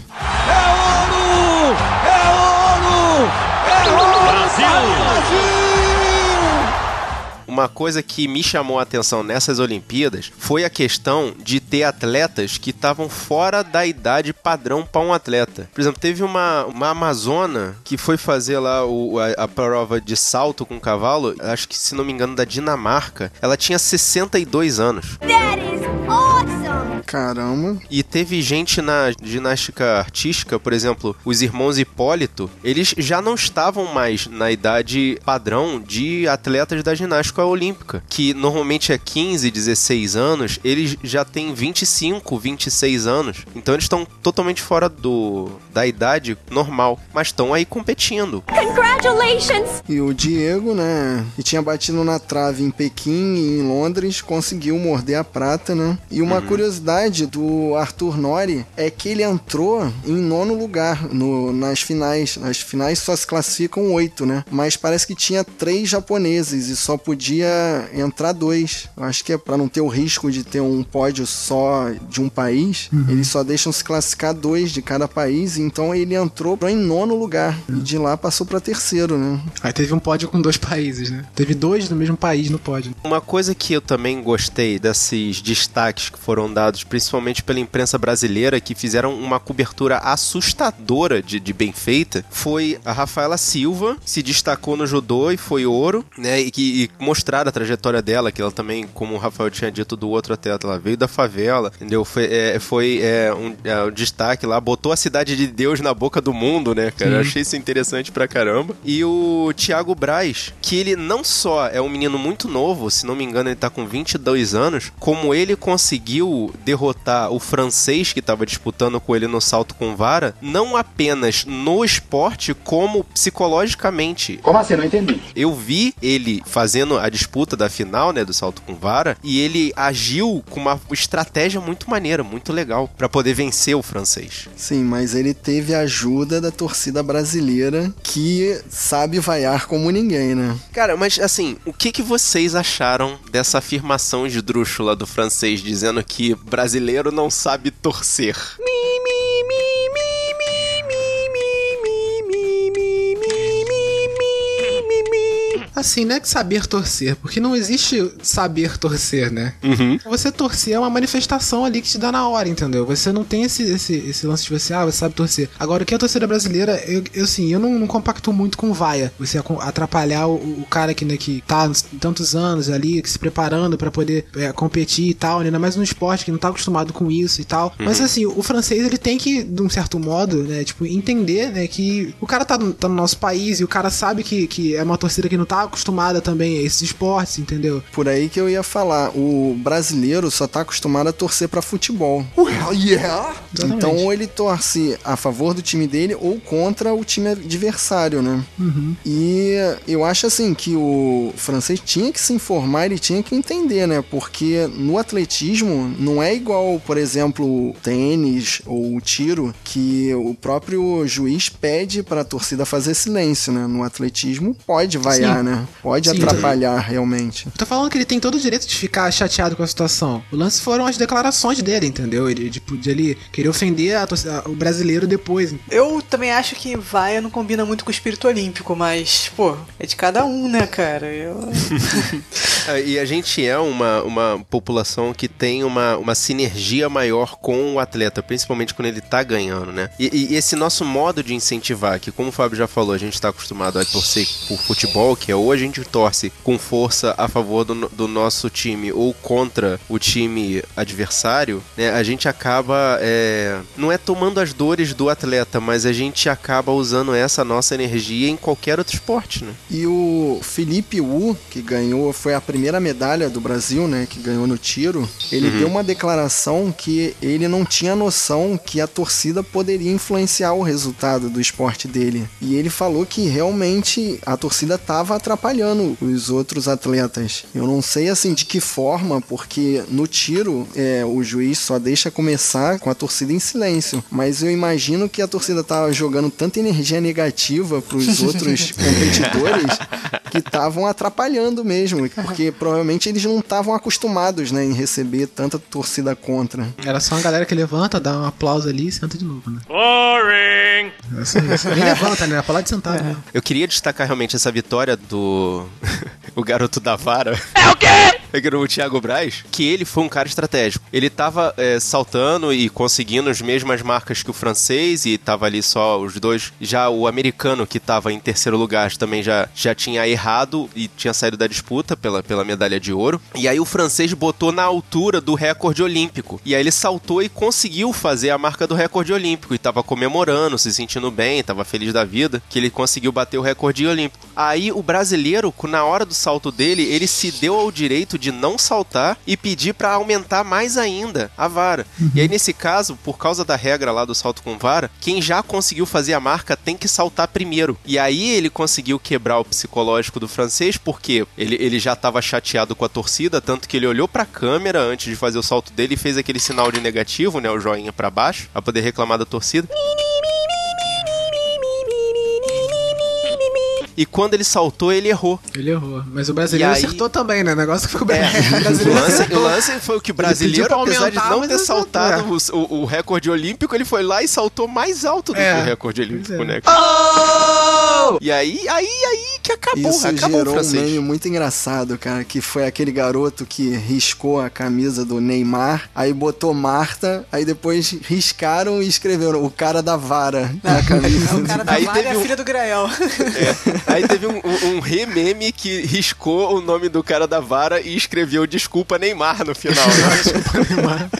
Brasil. Uma coisa que me chamou a atenção nessas Olimpíadas foi a questão de ter atletas que estavam fora da idade padrão para um atleta. Por exemplo, teve uma, uma amazona que foi fazer lá o- a, a prova de salto com cavalo, acho que se não me engano da Dinamarca. Ela tinha 62 anos. That is awesome! Caramba. E teve gente na ginástica artística, por exemplo, os irmãos Hipólito, eles já não estavam mais na idade padrão de atletas da ginástica olímpica, que normalmente é 15, 16 anos, eles já têm 25, 26 anos. Então eles estão totalmente fora do da idade normal, mas estão aí competindo. Congratulations! E o Diego, né, que tinha batido na trave em Pequim e em Londres, conseguiu morder a prata, né? E uma curiosidade do Arthur Nori é que ele entrou em nono lugar no, nas finais. Nas finais só se classificam oito, né? Mas parece que tinha três japoneses e só podia entrar dois. Eu acho que é para não ter o risco de ter um pódio só de um país, eles só deixam se classificar dois de cada país. Então ele entrou em nono lugar e de lá passou para terceiro, né? Aí teve um pódio com dois países, né? Teve dois do mesmo país no pódio. Uma coisa que eu também gostei desses destaques que foram dados, principalmente pela imprensa brasileira, que fizeram uma cobertura assustadora de, de bem feita, foi a Rafaela Silva, se destacou no judô e foi ouro, né? E que e mostraram a trajetória dela, que ela também, como o Rafael tinha dito do outro atleta, ela veio da favela, entendeu? Foi, é, foi é, um, é, um destaque lá, botou a cidade de Deus na boca do mundo, né, cara? Eu achei isso interessante pra caramba. E o Thiago Braz, que ele não só é um menino muito novo, se não me engano, ele tá com 22 anos, como ele conseguiu derrotar o francês que tava disputando com ele no salto com vara, não apenas no esporte, como psicologicamente. Como assim? Não entendi. Eu vi ele fazendo a disputa da final, né, do salto com vara, e ele agiu com uma estratégia muito maneira, muito legal, pra poder vencer o francês. Sim, mas ele teve a ajuda da torcida brasileira que sabe vaiar como ninguém, né? Cara, mas assim, o que, que vocês acharam dessa afirmação esdrúxula do francês dizendo que brasileiro não sabe torcer? Assim, não é que saber torcer, porque não existe saber torcer, né? Você torcer é uma manifestação ali que te dá na hora, entendeu? Você não tem esse, esse, esse lance de você, ah, você sabe torcer. Agora, o que é a torcida brasileira, eu, eu assim, eu não, não compacto muito com vaia. Você atrapalhar o, o cara que, né, que tá tantos anos ali, que se preparando pra poder é, competir e tal, né? ainda mais no esporte, que não tá acostumado com isso e tal. Mas assim, o francês, ele tem que, de um certo modo, né, tipo, entender, né, que o cara tá no, tá no nosso país e o cara sabe que, que é uma torcida que não tá acostumada também a esses esportes, entendeu? Por aí que eu ia falar, o brasileiro só tá acostumado a torcer pra futebol. Well, yeah. Exatamente. Então ou ele torce a favor do time dele ou contra o time adversário, né? Uhum. E eu acho assim que o francês tinha que se informar, ele tinha que entender, né? Porque no atletismo não é igual, por exemplo, o tênis ou o tiro, que o próprio juiz pede pra torcida fazer silêncio, né? No atletismo pode vaiar, Sim. né? Pode Sim. atrapalhar realmente. Eu tô falando que ele tem todo o direito de ficar chateado com a situação. O lance foram as declarações dele, entendeu? Ele, tipo, de ele querer ofender a torcida- o brasileiro depois. Eu também acho que vaia não combina muito com o espírito olímpico, mas, pô, é de cada um, né, cara? Eu... Ah, E a gente é uma, uma população que tem uma, uma sinergia maior com o atleta, principalmente quando ele tá ganhando, né? E, e esse nosso modo de incentivar, que como o Fábio já falou, a gente tá acostumado a torcer por futebol, que é ou a gente torce com força a favor do, do nosso time ou contra o time adversário, né? A gente acaba, é, não é tomando as dores do atleta, mas a gente acaba usando essa nossa energia em qualquer outro esporte, né? E o Felipe Wu, que ganhou, foi a primeira medalha do Brasil, né? Que ganhou no tiro. Ele deu uma declaração que ele não tinha noção que a torcida poderia influenciar o resultado do esporte dele. E ele falou que realmente a torcida estava atrapalhando os outros atletas. Eu não sei assim de que forma, porque no tiro é, o juiz só deixa começar com a torcida em silêncio. Mas eu imagino que a torcida tava jogando tanta energia negativa pros outros competidores que estavam atrapalhando mesmo, porque provavelmente eles não estavam acostumados, né, em receber tanta torcida contra. Era só uma galera que levanta, dá um aplauso ali e senta de novo, né? Boring! É. Nem levanta, né? Pra lá de sentado mesmo. Eu queria destacar realmente essa vitória do. o garoto da vara. É o quê? O Thiago Braz, que ele foi um cara estratégico. Ele tava é, saltando e conseguindo as mesmas marcas que o francês, e tava ali só os dois. Já o americano, que tava em terceiro lugar, também já, já tinha errado e tinha saído da disputa pela, pela medalha de ouro. E aí o francês botou na altura do recorde olímpico. E aí ele saltou e conseguiu fazer a marca do recorde olímpico. E tava comemorando, se sentindo bem, tava feliz da vida, que ele conseguiu bater o recorde olímpico. Aí o brasileiro, na hora do salto dele, ele se deu ao direito de não saltar e pedir pra aumentar mais ainda a vara. E aí nesse caso, por causa da regra lá do salto com vara, quem já conseguiu fazer a marca tem que saltar primeiro. E aí ele conseguiu quebrar o psicológico do francês, porque ele, ele já tava chateado com a torcida, tanto que ele olhou pra câmera antes de fazer o salto dele e fez aquele sinal de negativo, né, o joinha pra baixo, pra poder reclamar da torcida. E quando ele saltou, ele errou. Ele errou. Mas o brasileiro aí- acertou também, né? O negócio que ficou bem. É, o o brasileiro lance, o lance foi o que o brasileiro, pra apesar de não ter saltado o, o- o recorde olímpico, ele foi lá e saltou mais alto do É, que o recorde olímpico, é. E aí, aí, aí que acabou, Isso acabou o gerou um meme muito engraçado, cara, que foi aquele garoto que riscou a camisa do Neymar, aí botou Marta, aí depois riscaram e escreveram o cara da vara na camisa. É o cara da Aí Vara teve a um- filha do Grael. É. Aí teve um, um, um rememe que riscou o nome do cara da vara e escreveu desculpa Neymar no final. né?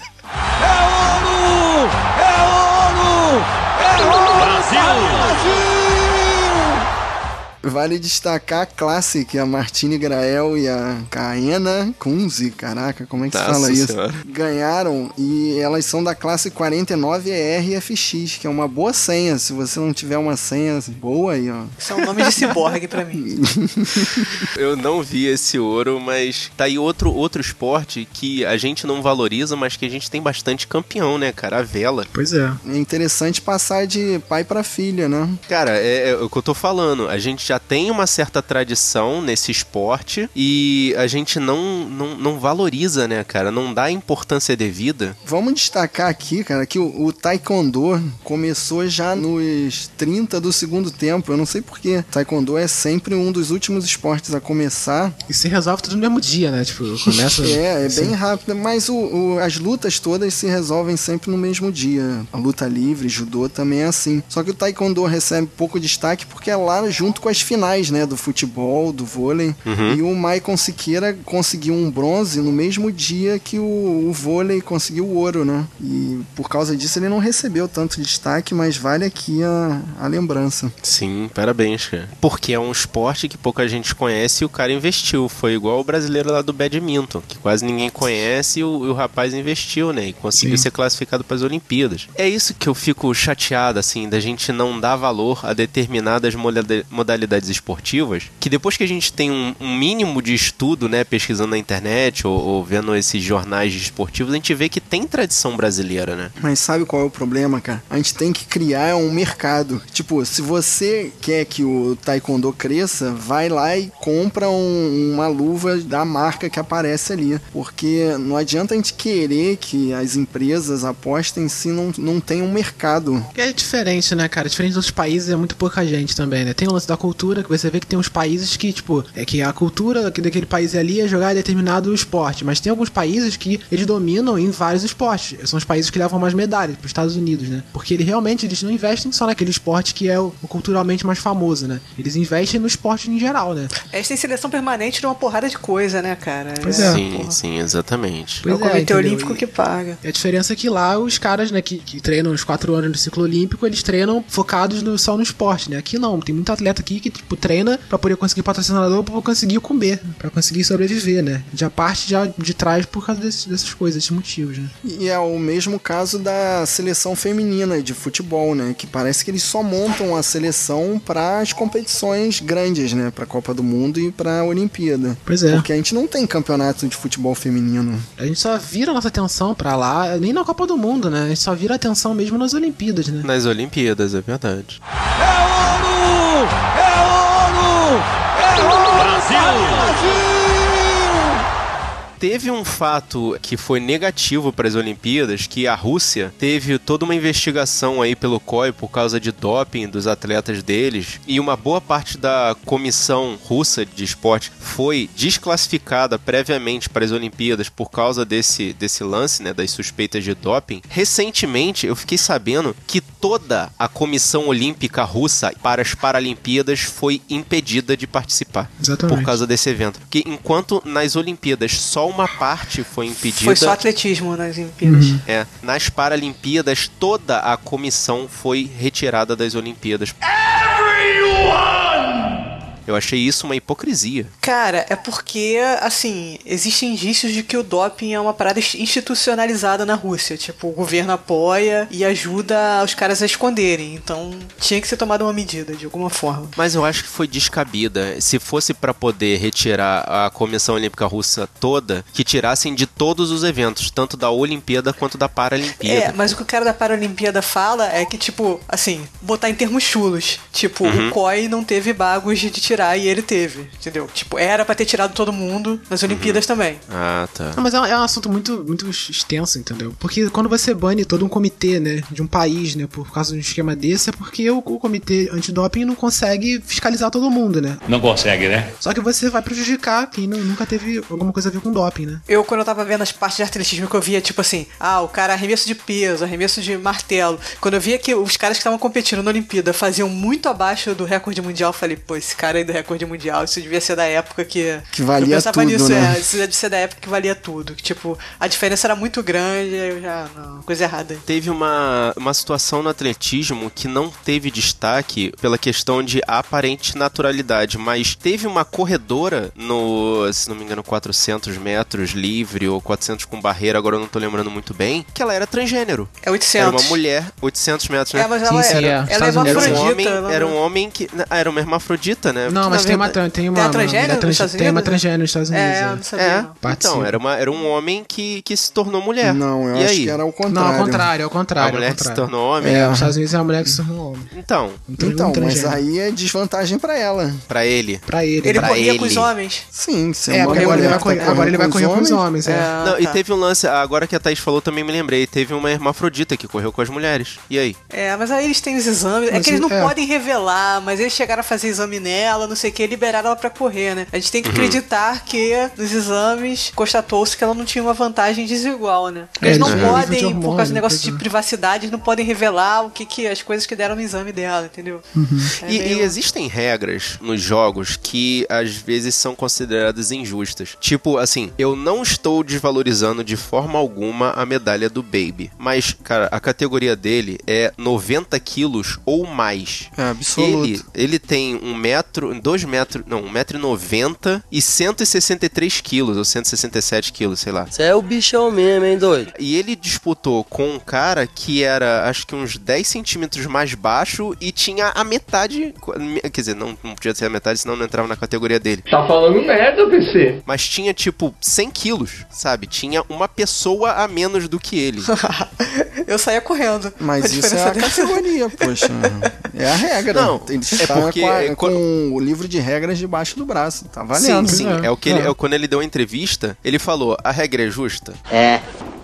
Vale destacar a classe que a Martine Grael e a Caena Kunze, caraca, como é que se Nossa fala isso? Senhora. Ganharam e elas são da classe 49ERFX, que é uma boa senha. Se você não tiver uma senha boa aí, ó. Isso é um nome de ciborgue pra mim. Eu não vi esse ouro, mas tá aí outro, outro esporte que a gente não valoriza, mas que a gente tem bastante campeão, né, cara? A vela. Pois é. É interessante passar de pai pra filha, né? Cara, é, é o que eu tô falando. A gente já tem uma certa tradição nesse esporte e a gente não, não, não valoriza, né, cara? Não dá a importância devida. Vamos destacar aqui, cara, que o, o Taekwondo começou já nos 30 do segundo tempo. Eu não sei porquê. Taekwondo é sempre um dos últimos esportes a começar. E se resolve tudo no mesmo dia, né? Tipo, começa. É, é Sim. bem rápido, mas o, o- as lutas todas se resolvem sempre no mesmo dia. A luta livre, judô também é assim. Só que o taekwondo recebe pouco destaque porque é lá junto com a finais, né, do futebol, do vôlei. Uhum. E o Maicon Siqueira conseguiu um bronze no mesmo dia que o, o vôlei conseguiu o ouro, né? E por causa disso ele não recebeu tanto destaque, mas vale aqui a, a lembrança. Sim, parabéns, cara. Porque é um esporte que pouca gente conhece e o cara investiu. Foi igual o brasileiro lá do badminton, que quase ninguém conhece e o, e o rapaz investiu, né? E conseguiu Sim. ser classificado para as Olimpíadas. É isso que eu fico chateado, assim, da gente não dar valor a determinadas moda- modalidades esportivas, que depois que a gente tem um, um mínimo de estudo, né, pesquisando na internet ou, ou vendo esses jornais esportivos, a gente vê que tem tradição brasileira, né? Mas sabe qual é o problema, cara? A gente tem que criar um mercado. Tipo, se você quer que o taekwondo cresça, vai lá e compra um- uma luva da marca que aparece ali. Porque não adianta a gente querer que as empresas apostem se não, não tem um mercado. É diferente, né, cara? Diferente dos países, é muito pouca gente também, né? Tem o lance da cultura, que você vê que tem uns países que, tipo, é que a cultura que daquele país ali é jogar determinado esporte. Mas tem alguns países que eles dominam em vários esportes. São os países que levam mais medalhas, pros Estados Unidos, né? Porque ele realmente, eles não investem só naquele esporte que é o, o culturalmente mais famoso, né? Eles investem no esporte em geral, né? Eles têm seleção permanente de uma porrada de coisa, né, cara? Pois é. sim, porra. sim, exatamente. É o Comitê entendeu? Olímpico E- que paga. E a diferença é que lá os caras, né, que, que treinam os quatro anos do ciclo olímpico, eles treinam focados no, só no esporte, né? Aqui não, tem muito atleta aqui que, tipo, treina pra poder conseguir patrocinador, pra conseguir comer, pra conseguir sobreviver, né? Já parte já de trás por causa desses- dessas coisas, desses motivos, né? E é o mesmo caso da seleção feminina de futebol, né? Que parece que eles só montam a seleção para as competições grandes, né? Pra Copa do Mundo e pra Olimpíada. Pois é. Porque a gente não tem campeonato de futebol feminino. A gente só vira nossa atenção pra lá, nem na Copa do Mundo, né? A gente só vira atenção mesmo nas Olimpíadas, né? Nas Olimpíadas, é verdade. Errou! Brasil! Brasil! Teve um fato que foi negativo para as Olimpíadas, que a Rússia teve toda uma investigação aí pelo COI por causa de doping dos atletas deles, e uma boa parte da comissão russa de esporte foi desclassificada previamente para as Olimpíadas por causa desse, desse lance, né, das suspeitas de doping. Recentemente, eu fiquei sabendo que toda a comissão olímpica russa para as Paralimpíadas foi impedida de participar Exatamente. por causa desse evento. Porque enquanto nas Olimpíadas só uma parte foi impedida. Foi só atletismo nas Olimpíadas. É, nas Paralimpíadas toda a comissão foi retirada das Olimpíadas. Eu achei isso uma hipocrisia. Cara, é porque, assim, existem indícios de que o doping é uma parada institucionalizada na Rússia. Tipo, o governo apoia e ajuda os caras a esconderem. Então, tinha que ser tomada uma medida, de alguma forma. Mas eu acho que foi descabida. Se fosse pra poder retirar a Comissão Olímpica Russa toda, que tirassem de todos os eventos, tanto da Olimpíada quanto da É, Paralimpíada. mas o que o cara da Paralimpíada fala é que, tipo, assim, botar em termos chulos. Tipo, o COI não teve bagos de tirar e ele teve, entendeu? Tipo, era pra ter tirado todo mundo nas Olimpíadas também. Ah, tá. Não, mas é um, é um assunto muito, muito extenso, entendeu? Porque quando você bane todo um comitê, né, de um país, né, por causa de um esquema desse, é porque o, o comitê antidoping não consegue fiscalizar todo mundo, né? Não consegue, né? Só que você vai prejudicar quem nu- nunca teve alguma coisa a ver com doping, né? Eu, quando eu tava vendo as partes de atletismo que eu via, tipo assim, ah, o cara arremesso de peso, arremesso de martelo. Quando eu via que os caras que estavam competindo na Olimpíada faziam muito abaixo do recorde mundial, eu falei, pô, esse cara aí do recorde mundial, isso devia ser da época que. Que valia eu pensava tudo, nisso, né? é, isso deve ser da época que valia tudo. Que, tipo, a diferença era muito grande, aí eu já. Não, coisa errada. Teve uma, uma situação no atletismo que não teve destaque pela questão de aparente naturalidade, mas teve uma corredora no, se não me engano, 400 metros livre ou 400 com barreira, agora eu não tô lembrando muito bem, que ela era transgênero. É 800. Era uma mulher, 800 metros, né? É, mas ela sim, era. é. Ela é. Era um homem, ela- era um homem que. Ah, era uma hermafrodita, né? Não, mas tem uma, verdade- tem uma, tem a uma transgênero nos trans- Estados tem uma Unidos? transgênero nos Estados Unidos. É, eu é. não sabia. É, não. Então, era, uma, era um homem que, que se tornou mulher. Não, eu e acho aí? que era o Não, contrário. ao contrário, ao A contrário. mulher ao que se contrário. tornou homem? É, nos Estados Unidos é a mulher que se tornou homem. Então, Não Então, um mas aí é desvantagem pra ela. pra ele. Pra ele. Ele Pra corria ele. com os homens. Sim, se É, uma agora ele vai correr, agora ele vai com correr com os homens, é. É, Não, e tá. teve um lance, agora que a Thaís falou, também me lembrei. Teve uma hermafrodita que correu com as mulheres. E aí? É, mas aí eles têm os exames. é que eles não é. podem revelar, mas eles chegaram a fazer exame nela dela, não sei o que, liberaram ela pra correr, né? A gente tem que acreditar que nos exames constatou-se que ela não tinha uma vantagem desigual, né? Porque É, eles não eles de podem, por hormônio, causa do negócio de privacidade, eles não podem revelar o que, que as coisas que deram no exame dela, entendeu? É E, meio- e existem regras nos jogos que às vezes são consideradas injustas. Tipo, assim, eu não estou desvalorizando de forma alguma a medalha do Baby. Mas, cara, a categoria dele é 90 quilos ou mais. É absoluto. Ele, ele tem um metro, dois metros, não, um metro e noventa e 163 quilos, ou 167 quilos, sei lá. Você é o bichão mesmo, hein, doido? E ele disputou com um cara que era, acho que uns 10 centímetros mais baixo e tinha a metade. Quer dizer, não, não podia ser a metade, senão não entrava na categoria dele. Tá falando merda, PC. Mas tinha, tipo, 100 quilos, sabe? Tinha uma pessoa a menos do que ele. Eu saía correndo. Mas A isso é a dessa- categoria, poxa. É a regra. Não, Eles é estavam porque com, a- é com livro de regras debaixo do braço. Tá Sim, valendo. sim. é. É o que ele, É. é quando ele deu a entrevista, ele falou: a regra é justa, É.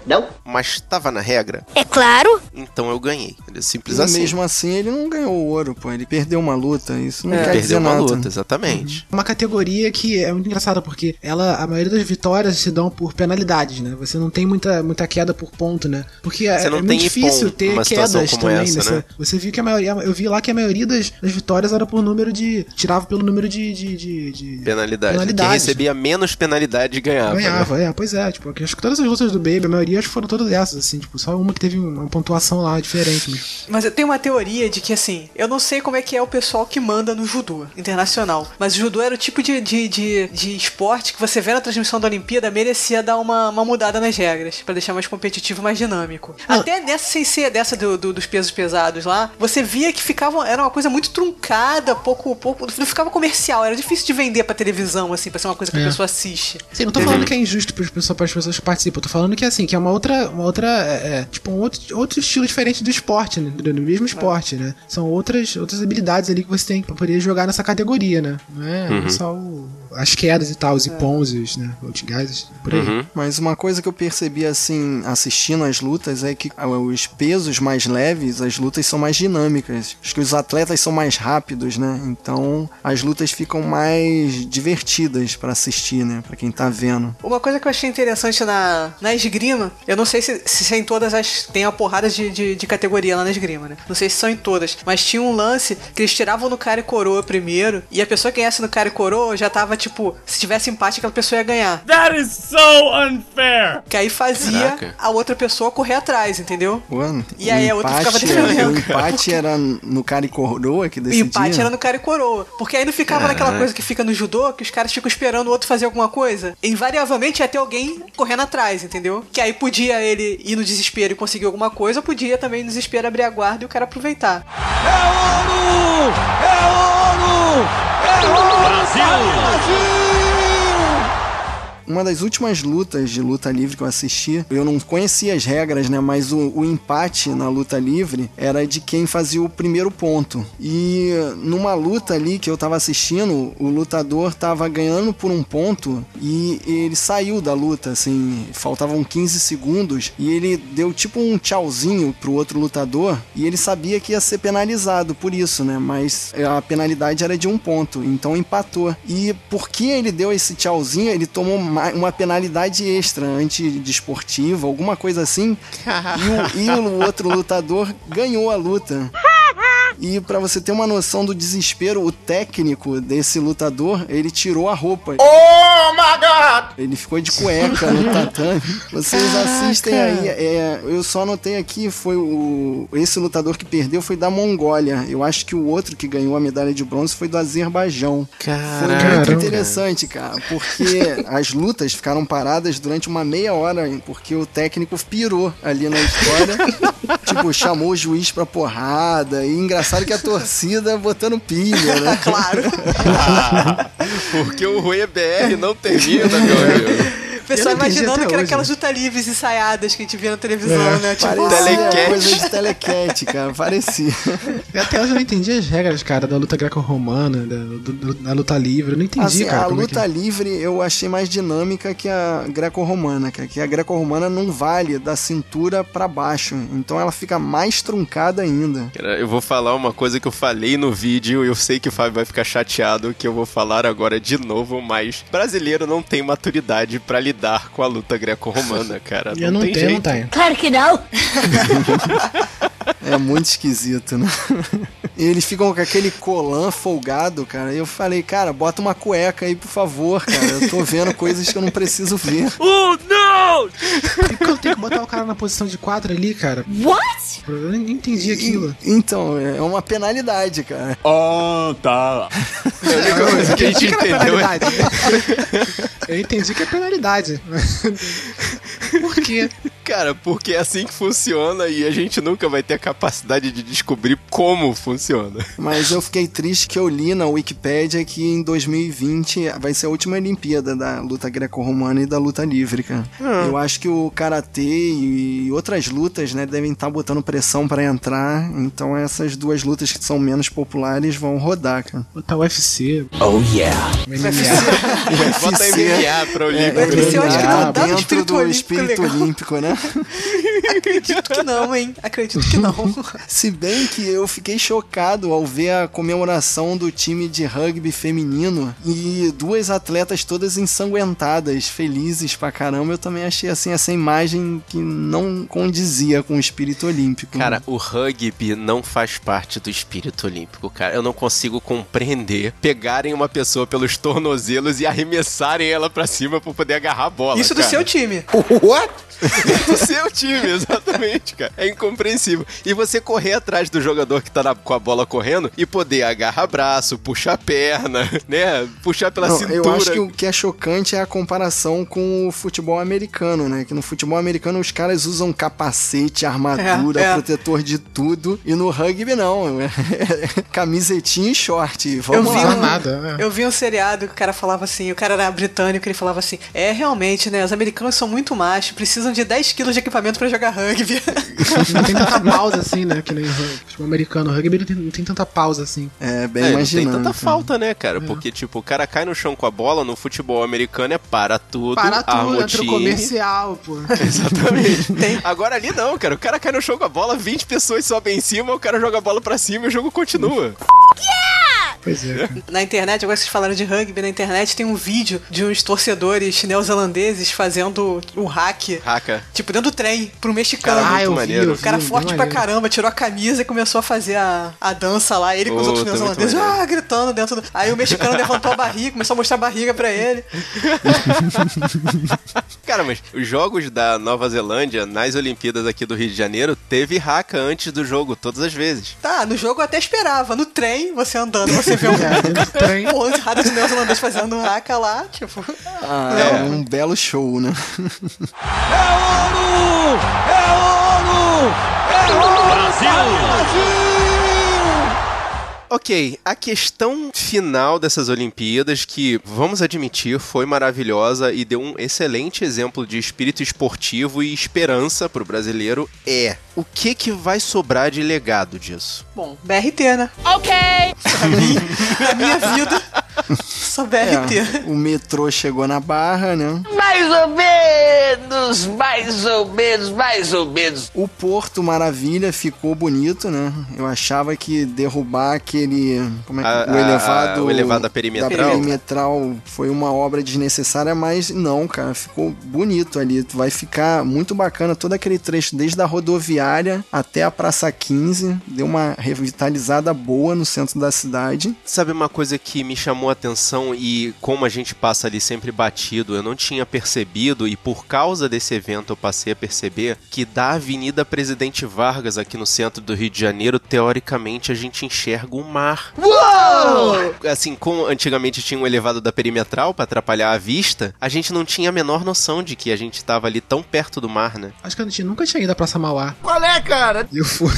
Não? mas tava na regra, É claro. então eu ganhei. Ele é simples E assim. mesmo assim ele não ganhou o ouro, pô. Ele perdeu uma luta. Isso não É. quer dizer Perdeu uma nada. luta, exatamente. Uma categoria que é muito engraçada, porque ela, a maioria das vitórias se dão por penalidades, né? Você não tem muita, muita queda por ponto, né? Porque é, Você não é tem muito difícil ter quedas como também essa, nessa. né? Você viu que a maioria. Eu vi lá que a maioria das, das vitórias era por número de. Tirava pelo número de. de, de, de- Penalidade. Penalidades. Quem recebia menos penalidade ganhava. né? Ganhava, é, pois é, tipo, acho que todas as lutas do Baby, a maioria acho que foram todas essas, assim, tipo, só uma que teve uma pontuação lá diferente mesmo. Mas eu tenho uma teoria de que, assim, eu não sei como é que é o pessoal que manda no judô internacional. Mas o judô era o tipo de, de, de, de esporte que você vê na transmissão da Olimpíada merecia dar uma, uma mudada nas regras, pra deixar mais competitivo, mais dinâmico. Ah. Até nessa sem ser dessa do, do- dos pesos pesados lá, você via que ficava, era uma coisa muito truncada, pouco, pouco. Não ficava comercial, era difícil de vender pra televisão, assim, pra ser uma coisa que É. a pessoa assiste. Sim, não tô falando que é injusto para as pessoas, para as pessoas que participam, tô falando que assim, que é uma outra, uma outra, é, é, tipo um outro, outro estilo diferente do esporte, né? Do, do mesmo esporte, né? São outras, outras habilidades ali que você tem pra poder jogar nessa categoria, né? Não é só o- as quedas e tal, os ipons, e os, né? Os gases, por aí. Uhum. Mas uma coisa que eu percebi assim, assistindo as lutas, é que ah, os pesos mais leves, as lutas são mais dinâmicas. Acho que os atletas são mais rápidos, né? Então as lutas ficam mais divertidas pra assistir, né? Pra quem tá vendo. Uma coisa que eu achei interessante na, na esgrima, eu não sei se, se em todas as. Tem a porrada de, de, de categoria lá na esgrima, né? Não sei se são em todas. Mas tinha um lance que eles tiravam no cara e coroa primeiro. E a pessoa que ganhasse no cara e coroa já tava tipo. Se tivesse empate, aquela pessoa ia ganhar. That is so unfair! Que aí fazia Caraca. a outra pessoa correr atrás, entendeu? Mano, E aí o a outra ficava empate, era, defendendo. o empate era no cara e coroa que O decidia. empate era no cara e coroa. Porque aí não ficava naquela Caraca. coisa que fica no judô, que os caras ficam esperando o outro fazer alguma coisa. Invariavelmente ia ter alguém correndo atrás, entendeu? Que aí podia ele ir no desespero e conseguir alguma coisa, ou podia também no desespero abrir a guarda e o cara aproveitar. two. Uma das últimas lutas de luta livre que eu assisti, eu não conhecia as regras, né? Mas o, o empate na luta livre era de quem fazia o primeiro ponto. E numa luta ali que eu tava assistindo, o lutador tava ganhando por um ponto e ele saiu da luta, assim, faltavam 15 segundos e ele deu tipo um tchauzinho pro outro lutador e ele sabia que ia ser penalizado por isso, né? Mas a penalidade era de um ponto, então empatou. E porque ele deu esse tchauzinho, ele tomou uma penalidade extra antidesportiva, alguma coisa assim. e, o, e o outro lutador ganhou a luta. E pra você ter uma noção do desespero, o técnico desse lutador, ele tirou a roupa. Oh my god! Ele ficou de cueca no tatame. Vocês assistem aí. é, eu só anotei aqui, foi o. Esse lutador que perdeu foi da Mongólia. Eu acho que o outro que ganhou a medalha de bronze foi do Azerbaijão. Foi muito interessante, cara, porque as lutas ficaram paradas durante uma meia hora, porque o técnico pirou ali na história. tipo, chamou o juiz pra porrada. E engraçado que a torcida botando pilha, né? Claro. Porque o Rui BR não termina, meu amigo. Pessoal imaginando que era aquelas luta livres ensaiadas que a gente via na televisão, É. né? Tipo, Parecia Telecat. coisa de telecat, cara. Parecia. Até hoje eu não entendi as regras, cara, da luta greco-romana, da, do- da luta livre. Eu não entendi, Assim, cara. a é luta que... livre eu achei mais dinâmica que a greco-romana, cara. Que a greco-romana não vale da cintura pra baixo. Então ela fica mais truncada ainda. Cara, Eu vou falar uma coisa que eu falei no vídeo e eu sei que o Fábio vai ficar chateado que eu vou falar agora de novo, mas brasileiro não tem maturidade pra lidar com a luta greco-romana, cara. Eu não tem tenho, não jeito. tenho. Claro que não. É muito esquisito, né? E eles ficam com aquele colã folgado, cara. E eu falei, cara, bota uma cueca aí, por favor, cara. Eu tô vendo coisas que eu não preciso ver. E quando tem que botar o cara na posição de quatro ali, cara? What? Eu nem entendi aquilo. Então, é uma penalidade, cara. Oh, tá. A única coisa que a gente que entendeu é penalidade. Eu entendi que é penalidade. Por quê? Cara, porque é assim que funciona e a gente nunca vai ter a capacidade de descobrir como funciona. Mas eu fiquei triste que eu li na Wikipédia que em 2020 vai ser a última Olimpíada da luta greco-romana e da luta livre, cara. Eu acho que o karatê e outras lutas, né, devem estar botando pressão pra entrar. Então essas duas lutas que são menos populares vão rodar, cara. Botar o UFC. Oh yeah. MMA. Bota MMA pra Olímpico. É, UFC eu acho que não dá dentro espírito do olímpico espírito olímpico, né? Acredito que não, hein? Acredito que não. Se bem que eu fiquei chocado ao ver a comemoração do time de rugby feminino e duas atletas todas ensanguentadas, felizes pra caramba. Eu também achei assim essa imagem que não condizia com o espírito olímpico. Cara, o rugby não faz parte do espírito olímpico, cara. Eu não consigo compreender pegarem uma pessoa pelos tornozelos e arremessarem ela pra cima pra poder agarrar a bola. Isso do cara. seu time. What? do seu time, exatamente, cara. É incompreensível. E você correr atrás do jogador que tá na- com a bola correndo e poder agarrar braço, puxar perna, né? Puxar pela Não, cintura. eu acho que o que é chocante é a comparação com o futebol americano, né? Que no futebol americano os caras usam capacete, armadura, É, é. protetor de tudo. E no rugby não. É camisetinha e short. Eu Vamos vi, lá. um, nada, né? eu vi um seriado que o cara falava assim, o cara era britânico, ele falava assim, é realmente, né, os americanos são muito machos, precisam de 10 quilos de equipamento pra jogar rugby. Não tem tanta pausa assim, né? Que nem rugby. Tipo, o americano. O rugby não tem, não tem tanta pausa assim. É, bem É, não tem imaginando. tanta falta, né, cara? Porque, tipo, o cara cai no chão com a bola, no futebol americano é para tudo, Para arma tudo, o entra o comercial, pô. Exatamente. Agora ali não, cara. O cara cai no chão com a bola, 20 pessoas sobem em cima, o cara joga a bola pra cima e o jogo continua. Pois é. Na internet, agora que vocês falaram de rugby, na internet tem um vídeo de uns torcedores neozelandeses fazendo um hack, Raca. tipo, dentro do trem, pro mexicano. Cara, Ah, eu vi, maneiro. eu O vi. cara bem forte pra maneiro. caramba, tirou a camisa e começou a fazer a, a dança lá. Ele com os Oh, outros tá muito neozelandeses, ah, gritando dentro do. Aí o mexicano levantou a barriga, começou a mostrar a barriga pra ele. Cara, mas os jogos da Nova Zelândia nas Olimpíadas aqui do Rio de Janeiro teve raca antes do jogo, todas as vezes. Tá, no jogo eu até esperava. No trem, você andando, você um É, monte raro de neozelandês fazendo um haka lá, tipo. Ah, é. Um belo show, né? Ok, a questão final dessas Olimpíadas, que vamos admitir foi maravilhosa e deu um excelente exemplo de espírito esportivo e esperança pro brasileiro, é o que que vai sobrar de legado disso? Bom, BRT, né? Ok. Na minha vida, só BRT. É, o metrô chegou na barra, né? Mais ou menos, mais ou menos, mais ou menos. O Porto Maravilha ficou bonito, né? Eu achava que derrubar aquele. Como é que A- o a- elevado. o elevado da perimetral? da perimetral foi uma obra desnecessária, mas não, cara. Ficou bonito ali. Vai ficar muito bacana todo aquele trecho, desde a rodoviária até a Praça 15. Deu uma revitalizada boa no centro da cidade. Sabe uma coisa que me chamou a atenção e como a gente passa ali sempre batido, eu não tinha percebido e por causa desse evento eu passei a perceber que da Avenida Presidente Vargas aqui no centro do Rio de Janeiro, teoricamente a gente enxerga o mar. Uou! Assim, como antigamente tinha um elevado da perimetral para atrapalhar a vista, a gente não tinha a menor noção de que a gente tava ali tão perto do mar, né? Acho que eu nunca tinha ido à Praça Mauá. Qual é, cara? Eu fui.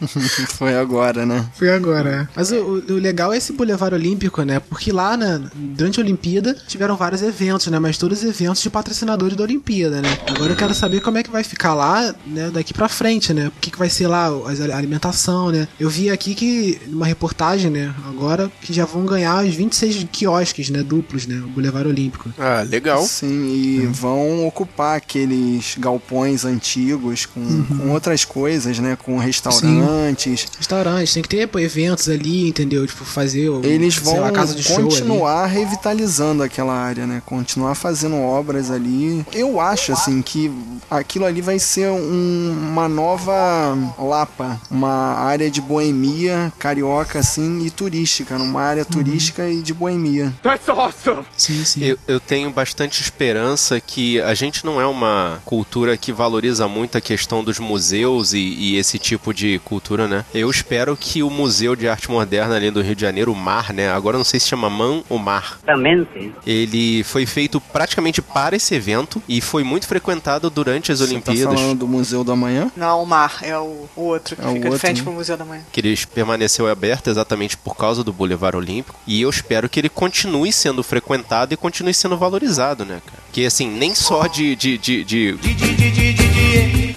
Foi agora, né? Fui agora, é. Mas o, o, legal é esse Boulevard Olímpico, né? Porque lá, né, durante a Olimpíada, tiveram vários eventos, né? Mas todos eventos de patrocinadores da Olimpíada, né? Agora eu quero saber como é que vai ficar lá, né? Daqui pra frente, né? O que, que vai ser lá, a alimentação, né? Eu vi aqui que, numa reportagem, né? Agora, que já vão ganhar os 26 quiosques, né? Duplos, né? O Boulevard Olímpico. Ah, legal. Sim, e vão ocupar aqueles galpões antigos com, com outras coisas, né? Com restaurantes. Restaurantes, tem que ter pô, eventos ali, entendeu? Tipo, fazer o, Eles sei vão lá, casa de show ali. continuar revitalizando aquela área, né? Continuar fazendo obras ali. Eu acho, assim, que aquilo ali vai ser um- uma nova Lapa. Uma área de boemia carioca, assim, e turística. Uma área turística e de boemia. That's awesome! Sim, sim. Eu, eu tenho bastante esperança que a gente não é uma cultura que valoriza muito a questão dos museus e, e esse tipo de cultura, né? Eu espero que o Museu de Arte Moderna ali do Rio de Janeiro, o MAR, né? Agora não sei se chama MAN ou MAR. Exatamente. Ele foi feito praticamente para esse evento e foi muito frequentado durante as Você tá Olimpíadas. falando do Museu do Amanhã? Não, o mar é o, o outro que É o fica de outro, frente né? pro Museu da Manhã. que ele permaneceu aberto exatamente por causa do Boulevard Olímpico. E eu espero que ele continue sendo frequentado e continue sendo valorizado, né, cara? Que assim, nem só de, de, de, de-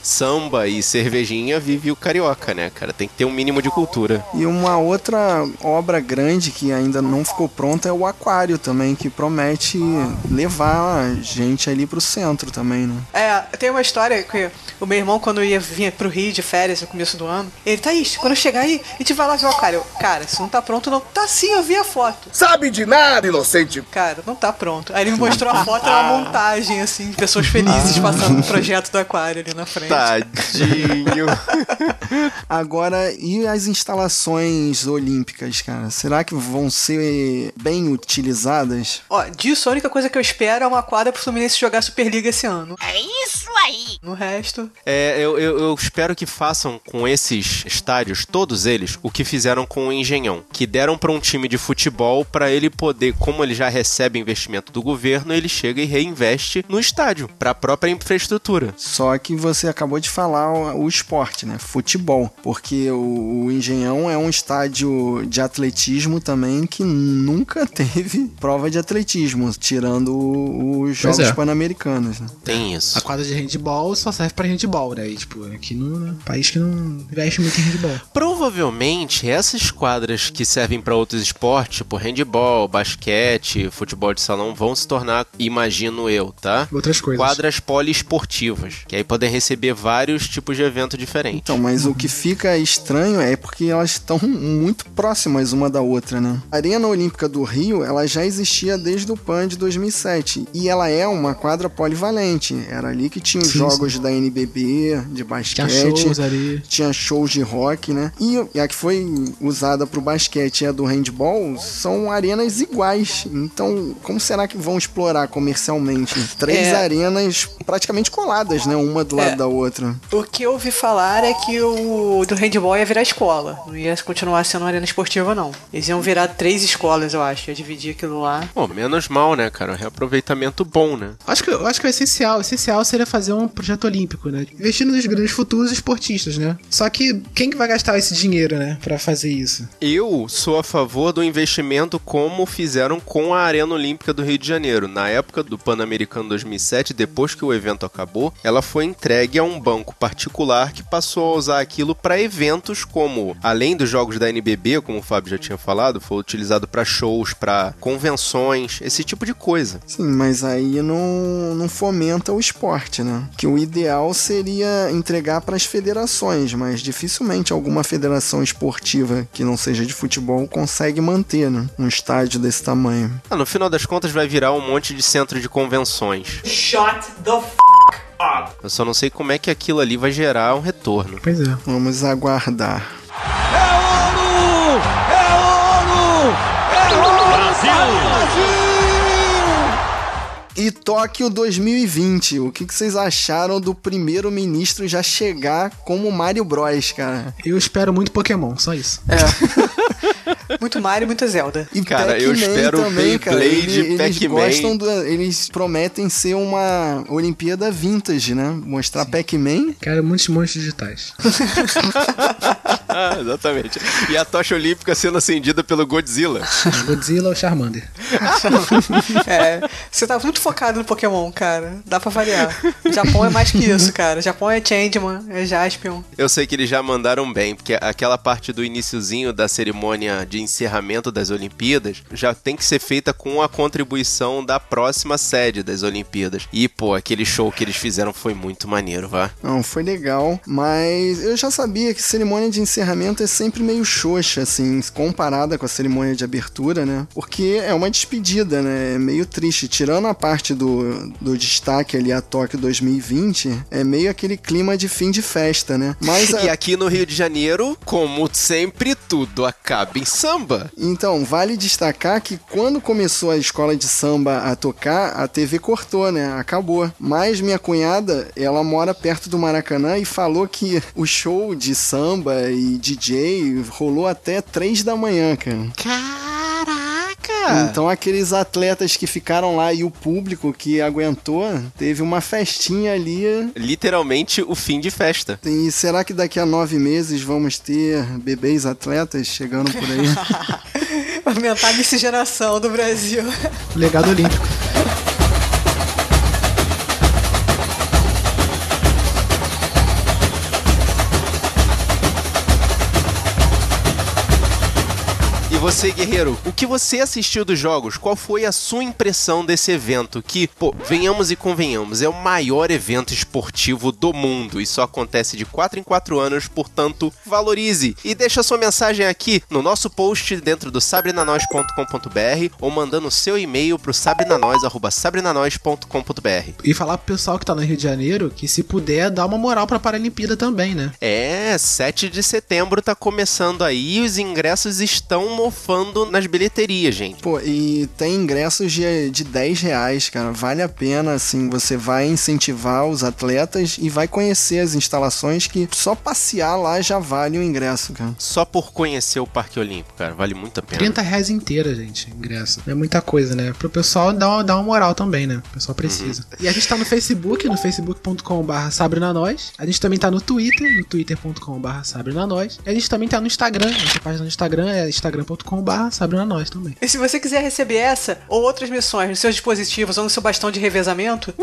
samba e cervejinha vive o carioca, né, cara? Tem que ter um mínimo de cultura. E uma outra obra grande que ainda não ficou pronta é o Aquário também, que promete levar gente ali pro centro também, né? É, tem uma história que o meu irmão, quando ia vir pro Rio de férias no começo do ano, ele tá isso, quando eu chegar aí, a gente vai lá ver o cara. Eu, cara, se não tá pronto, não. Tá sim, eu vi a foto. Sabe de nada, inocente! Cara, não tá pronto. Aí ele me mostrou a foto, era uma montagem, assim, de pessoas felizes passando no projeto do aquário ali na frente. Tadinho. Agora, e as instalações olímpicas, cara? Será que vão ser bem utilizadas? Ó, disso a única coisa que eu espero é uma quadra pro Fluminense jogar Superliga esse ano. É isso aí. No resto, É, eu, eu, eu espero que façam com esses estádios, todos eles, o que fizeram com o Engenhão. Que deram para um time de futebol para ele poder, como ele já recebe investimento do governo, ele chega e reinveste no estádio, para a própria infraestrutura. Só que você acabou de falar o, o esporte, né? Futebol. Porque o, o Engenhão é um estádio de atletismo também que nunca teve prova de atletismo, tirando os Pois Jogos é. Pan-Americanos, né? Tem isso. A quadra de handball só serve pra handball, né? E, tipo, aqui no né, país que não investe muito em handball. Provavelmente essas quadras que servem para outros esportes, tipo handball, basquete, futebol de salão, vão se tornar, imagino eu, tá? Outras coisas. Quadras poliesportivas, que aí podem receber vários tipos de evento diferentes. Então, mas o que fica estranho é porque elas estão muito próximas uma da outra, né? A Arena Olímpica do Rio, ela já existia desde o PAN de 2007 e ela é uma quadra polivalente. Era ali que tinha os Sim, jogos da NBB, de Tinha basquete, shows ali. tinha shows de rock, né? E e a que foi usada pro basquete e a do handball são arenas iguais. Então, como será que vão explorar comercialmente? Três É. arenas praticamente coladas, né? Uma do lado É. da outra. o que eu ouvi falar é que o do handball ia virar escola. Não ia continuar sendo uma arena esportiva, não. Eles iam virar três escolas, eu acho. Ia dividir aquilo lá. Pô, menos mal, né, cara? Um reaproveitamento bom, né? Acho que, eu acho que o essencial, o essencial seria fazer um projeto olímpico, né? Investindo nos grandes futuros esportistas, né? Só que quem que vai gastar esse dinheiro, né? Pra fazer isso? Eu sou a favor do investimento como fizeram com a Arena Olímpica do Rio de Janeiro. Na época do Pan-Americano 2007, depois que o evento acabou, ela foi entregue a um banco particular que passou a usar aquilo para eventos como, além dos jogos da NBB, como o Fábio já tinha falado, foi utilizado para shows, para convenções, esse tipo de coisa. Sim, mas aí não, não fomenta o esporte, né? Que o ideal seria entregar para as federações, mas dificilmente alguma federação esportiva que não seja de futebol consegue manter né? um estádio desse tamanho. Ah, no final das contas vai virar um monte de centro de convenções. Shut the f up. Eu só não sei como é que aquilo ali vai gerar um retorno. Pois é. Vamos aguardar. E Tóquio 2020, o que, que vocês acharam do primeiro-ministro já chegar como Mario Bros, cara? Eu espero muito Pokémon, só isso. Muito Mario e muito Zelda. E Cara, eu espero também, cara. Beyblade, Ele- eles Pac-Man. gostam do, eles prometem ser uma Olimpíada vintage, né? Mostrar Pac-Man. Quero muitos monstros digitais. Ah, exatamente. E a tocha olímpica sendo acendida pelo Godzilla. Godzilla ou Charmander? É, você tá muito focado no Pokémon, cara. Dá pra variar. O Japão é mais que isso, cara. O Japão é Changeman, é Jaspion. Eu sei que eles já mandaram bem, porque aquela parte do iniciozinho da cerimônia de encerramento das Olimpíadas já tem que ser feita com a contribuição da próxima sede das Olimpíadas. E, pô, aquele show que eles fizeram foi muito maneiro, vá. Não, foi legal, mas eu já sabia que cerimônia de encerramento é sempre meio xoxa, assim, comparada com a cerimônia de abertura, né? Porque é uma despedida, né? É meio triste. Tirando a parte do, do destaque ali a Tóquio 2020, é meio aquele clima de fim de festa, né? Mas a- E aqui no Rio de Janeiro, como sempre, tudo acaba em samba. Então, vale destacar que quando começou a escola de samba a tocar, a TV cortou, né? Acabou. Mas minha cunhada, ela mora perto do Maracanã e falou que o show de samba e DJ rolou até 3 da manhã, cara. Caraca! Então aqueles atletas que ficaram lá e o público que aguentou, teve uma festinha ali. Literalmente o fim de festa. E será que daqui a nove meses vamos ter bebês atletas chegando por aí? Aumentar a miscigenação do Brasil. Legado olímpico. Você, guerreiro, o que você assistiu dos jogos? Qual foi a sua impressão desse evento? Que, pô, venhamos e convenhamos, é o maior evento esportivo do mundo e só acontece de 4 em 4 anos, portanto, valorize. E deixa sua mensagem aqui no nosso post dentro do sabrinanois.com.br ou mandando seu e-mail pro sabrinanois.sabrinanois.com.br. E falar pro pessoal que tá no Rio de Janeiro que se puder, dá uma moral pra Paralimpíada também, né? É, 7 de setembro tá começando aí e os ingressos estão mofando nas bilheterias, gente. Pô, e tem ingressos de, de 10 reais, cara. Vale a pena, assim, você vai incentivar os atletas e vai conhecer as instalações que só passear lá já vale o ingresso, cara. Só por conhecer o Parque Olímpico, cara, vale muito a pena. 30 reais inteira, gente, ingresso. É muita coisa, né? Pro pessoal dar uma, dar uma moral também, né? O pessoal precisa. E a gente tá no Facebook, no facebook.com.br sabrinanois. A gente também tá no Twitter, no twitter.com.br sabrinanois. E a gente também tá no Instagram, nossa página no Instagram é instagram.com.br sabrinanois também. E se você quiser receber essa ou outras missões nos seus dispositivos ou no seu bastão de revezamento,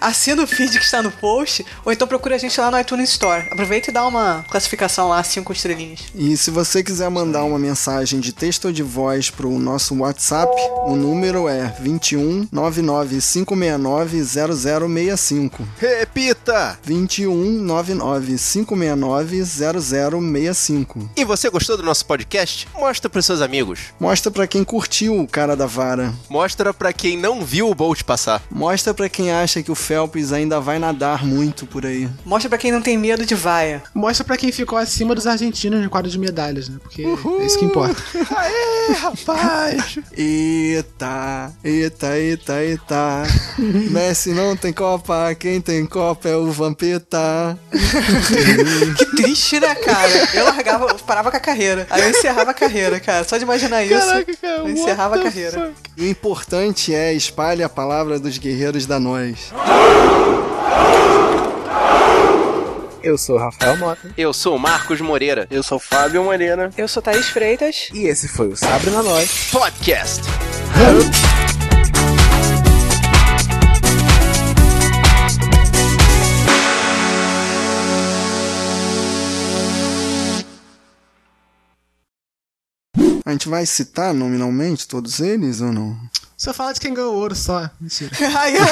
assina o feed que está no post ou então procura a gente lá no iTunes Store. Aproveita e dá uma classificação lá, cinco estrelinhas. E se você quiser mandar uma mensagem de texto ou de voz pro nosso WhatsApp, o número é 21 99 569 0065. Repita! 21 99 569 0065. E você gostou do nosso podcast? Mostra pros seus amigos. Mostra pra quem curtiu o cara da vara. Mostra pra quem não viu o Bolt passar. Mostra pra quem acha que o Phelps ainda vai nadar muito por aí. Mostra pra quem não tem medo de vaia. Mostra pra quem ficou acima dos argentinos no quadro de medalhas, né? Porque é isso que importa. Aê, rapaz! Eita, eita, eita, eita. Messi não tem Copa, quem tem Copa é o Vampeta. Que triste, né, cara? Eu largava, eu parava com a carreira. Aí eu encerrava a carreira, cara. Só de imaginar isso. Caraca, cara, eu encerrava a carreira. E o importante é espalhe a palavra dos guerreiros da nós. Eu sou o Rafael Mota. Eu sou o Marcos Moreira. Eu sou o Fábio Moreira. Eu sou Thaís Freitas. E esse foi o Sabre na Nós. Podcast. A gente vai citar nominalmente todos eles ou não? Só fala de quem ganhou ouro só. Mentira. Aí eu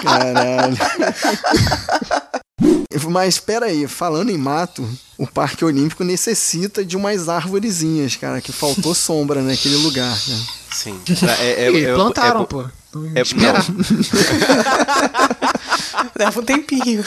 Caralho. Mas espera aí, falando em mato, o Parque Olímpico necessita de umas árvorezinhas, cara, que faltou sombra naquele lugar. Né? Sim. É, é, E é- plantaram, é- pô. É, Leva um tempinho.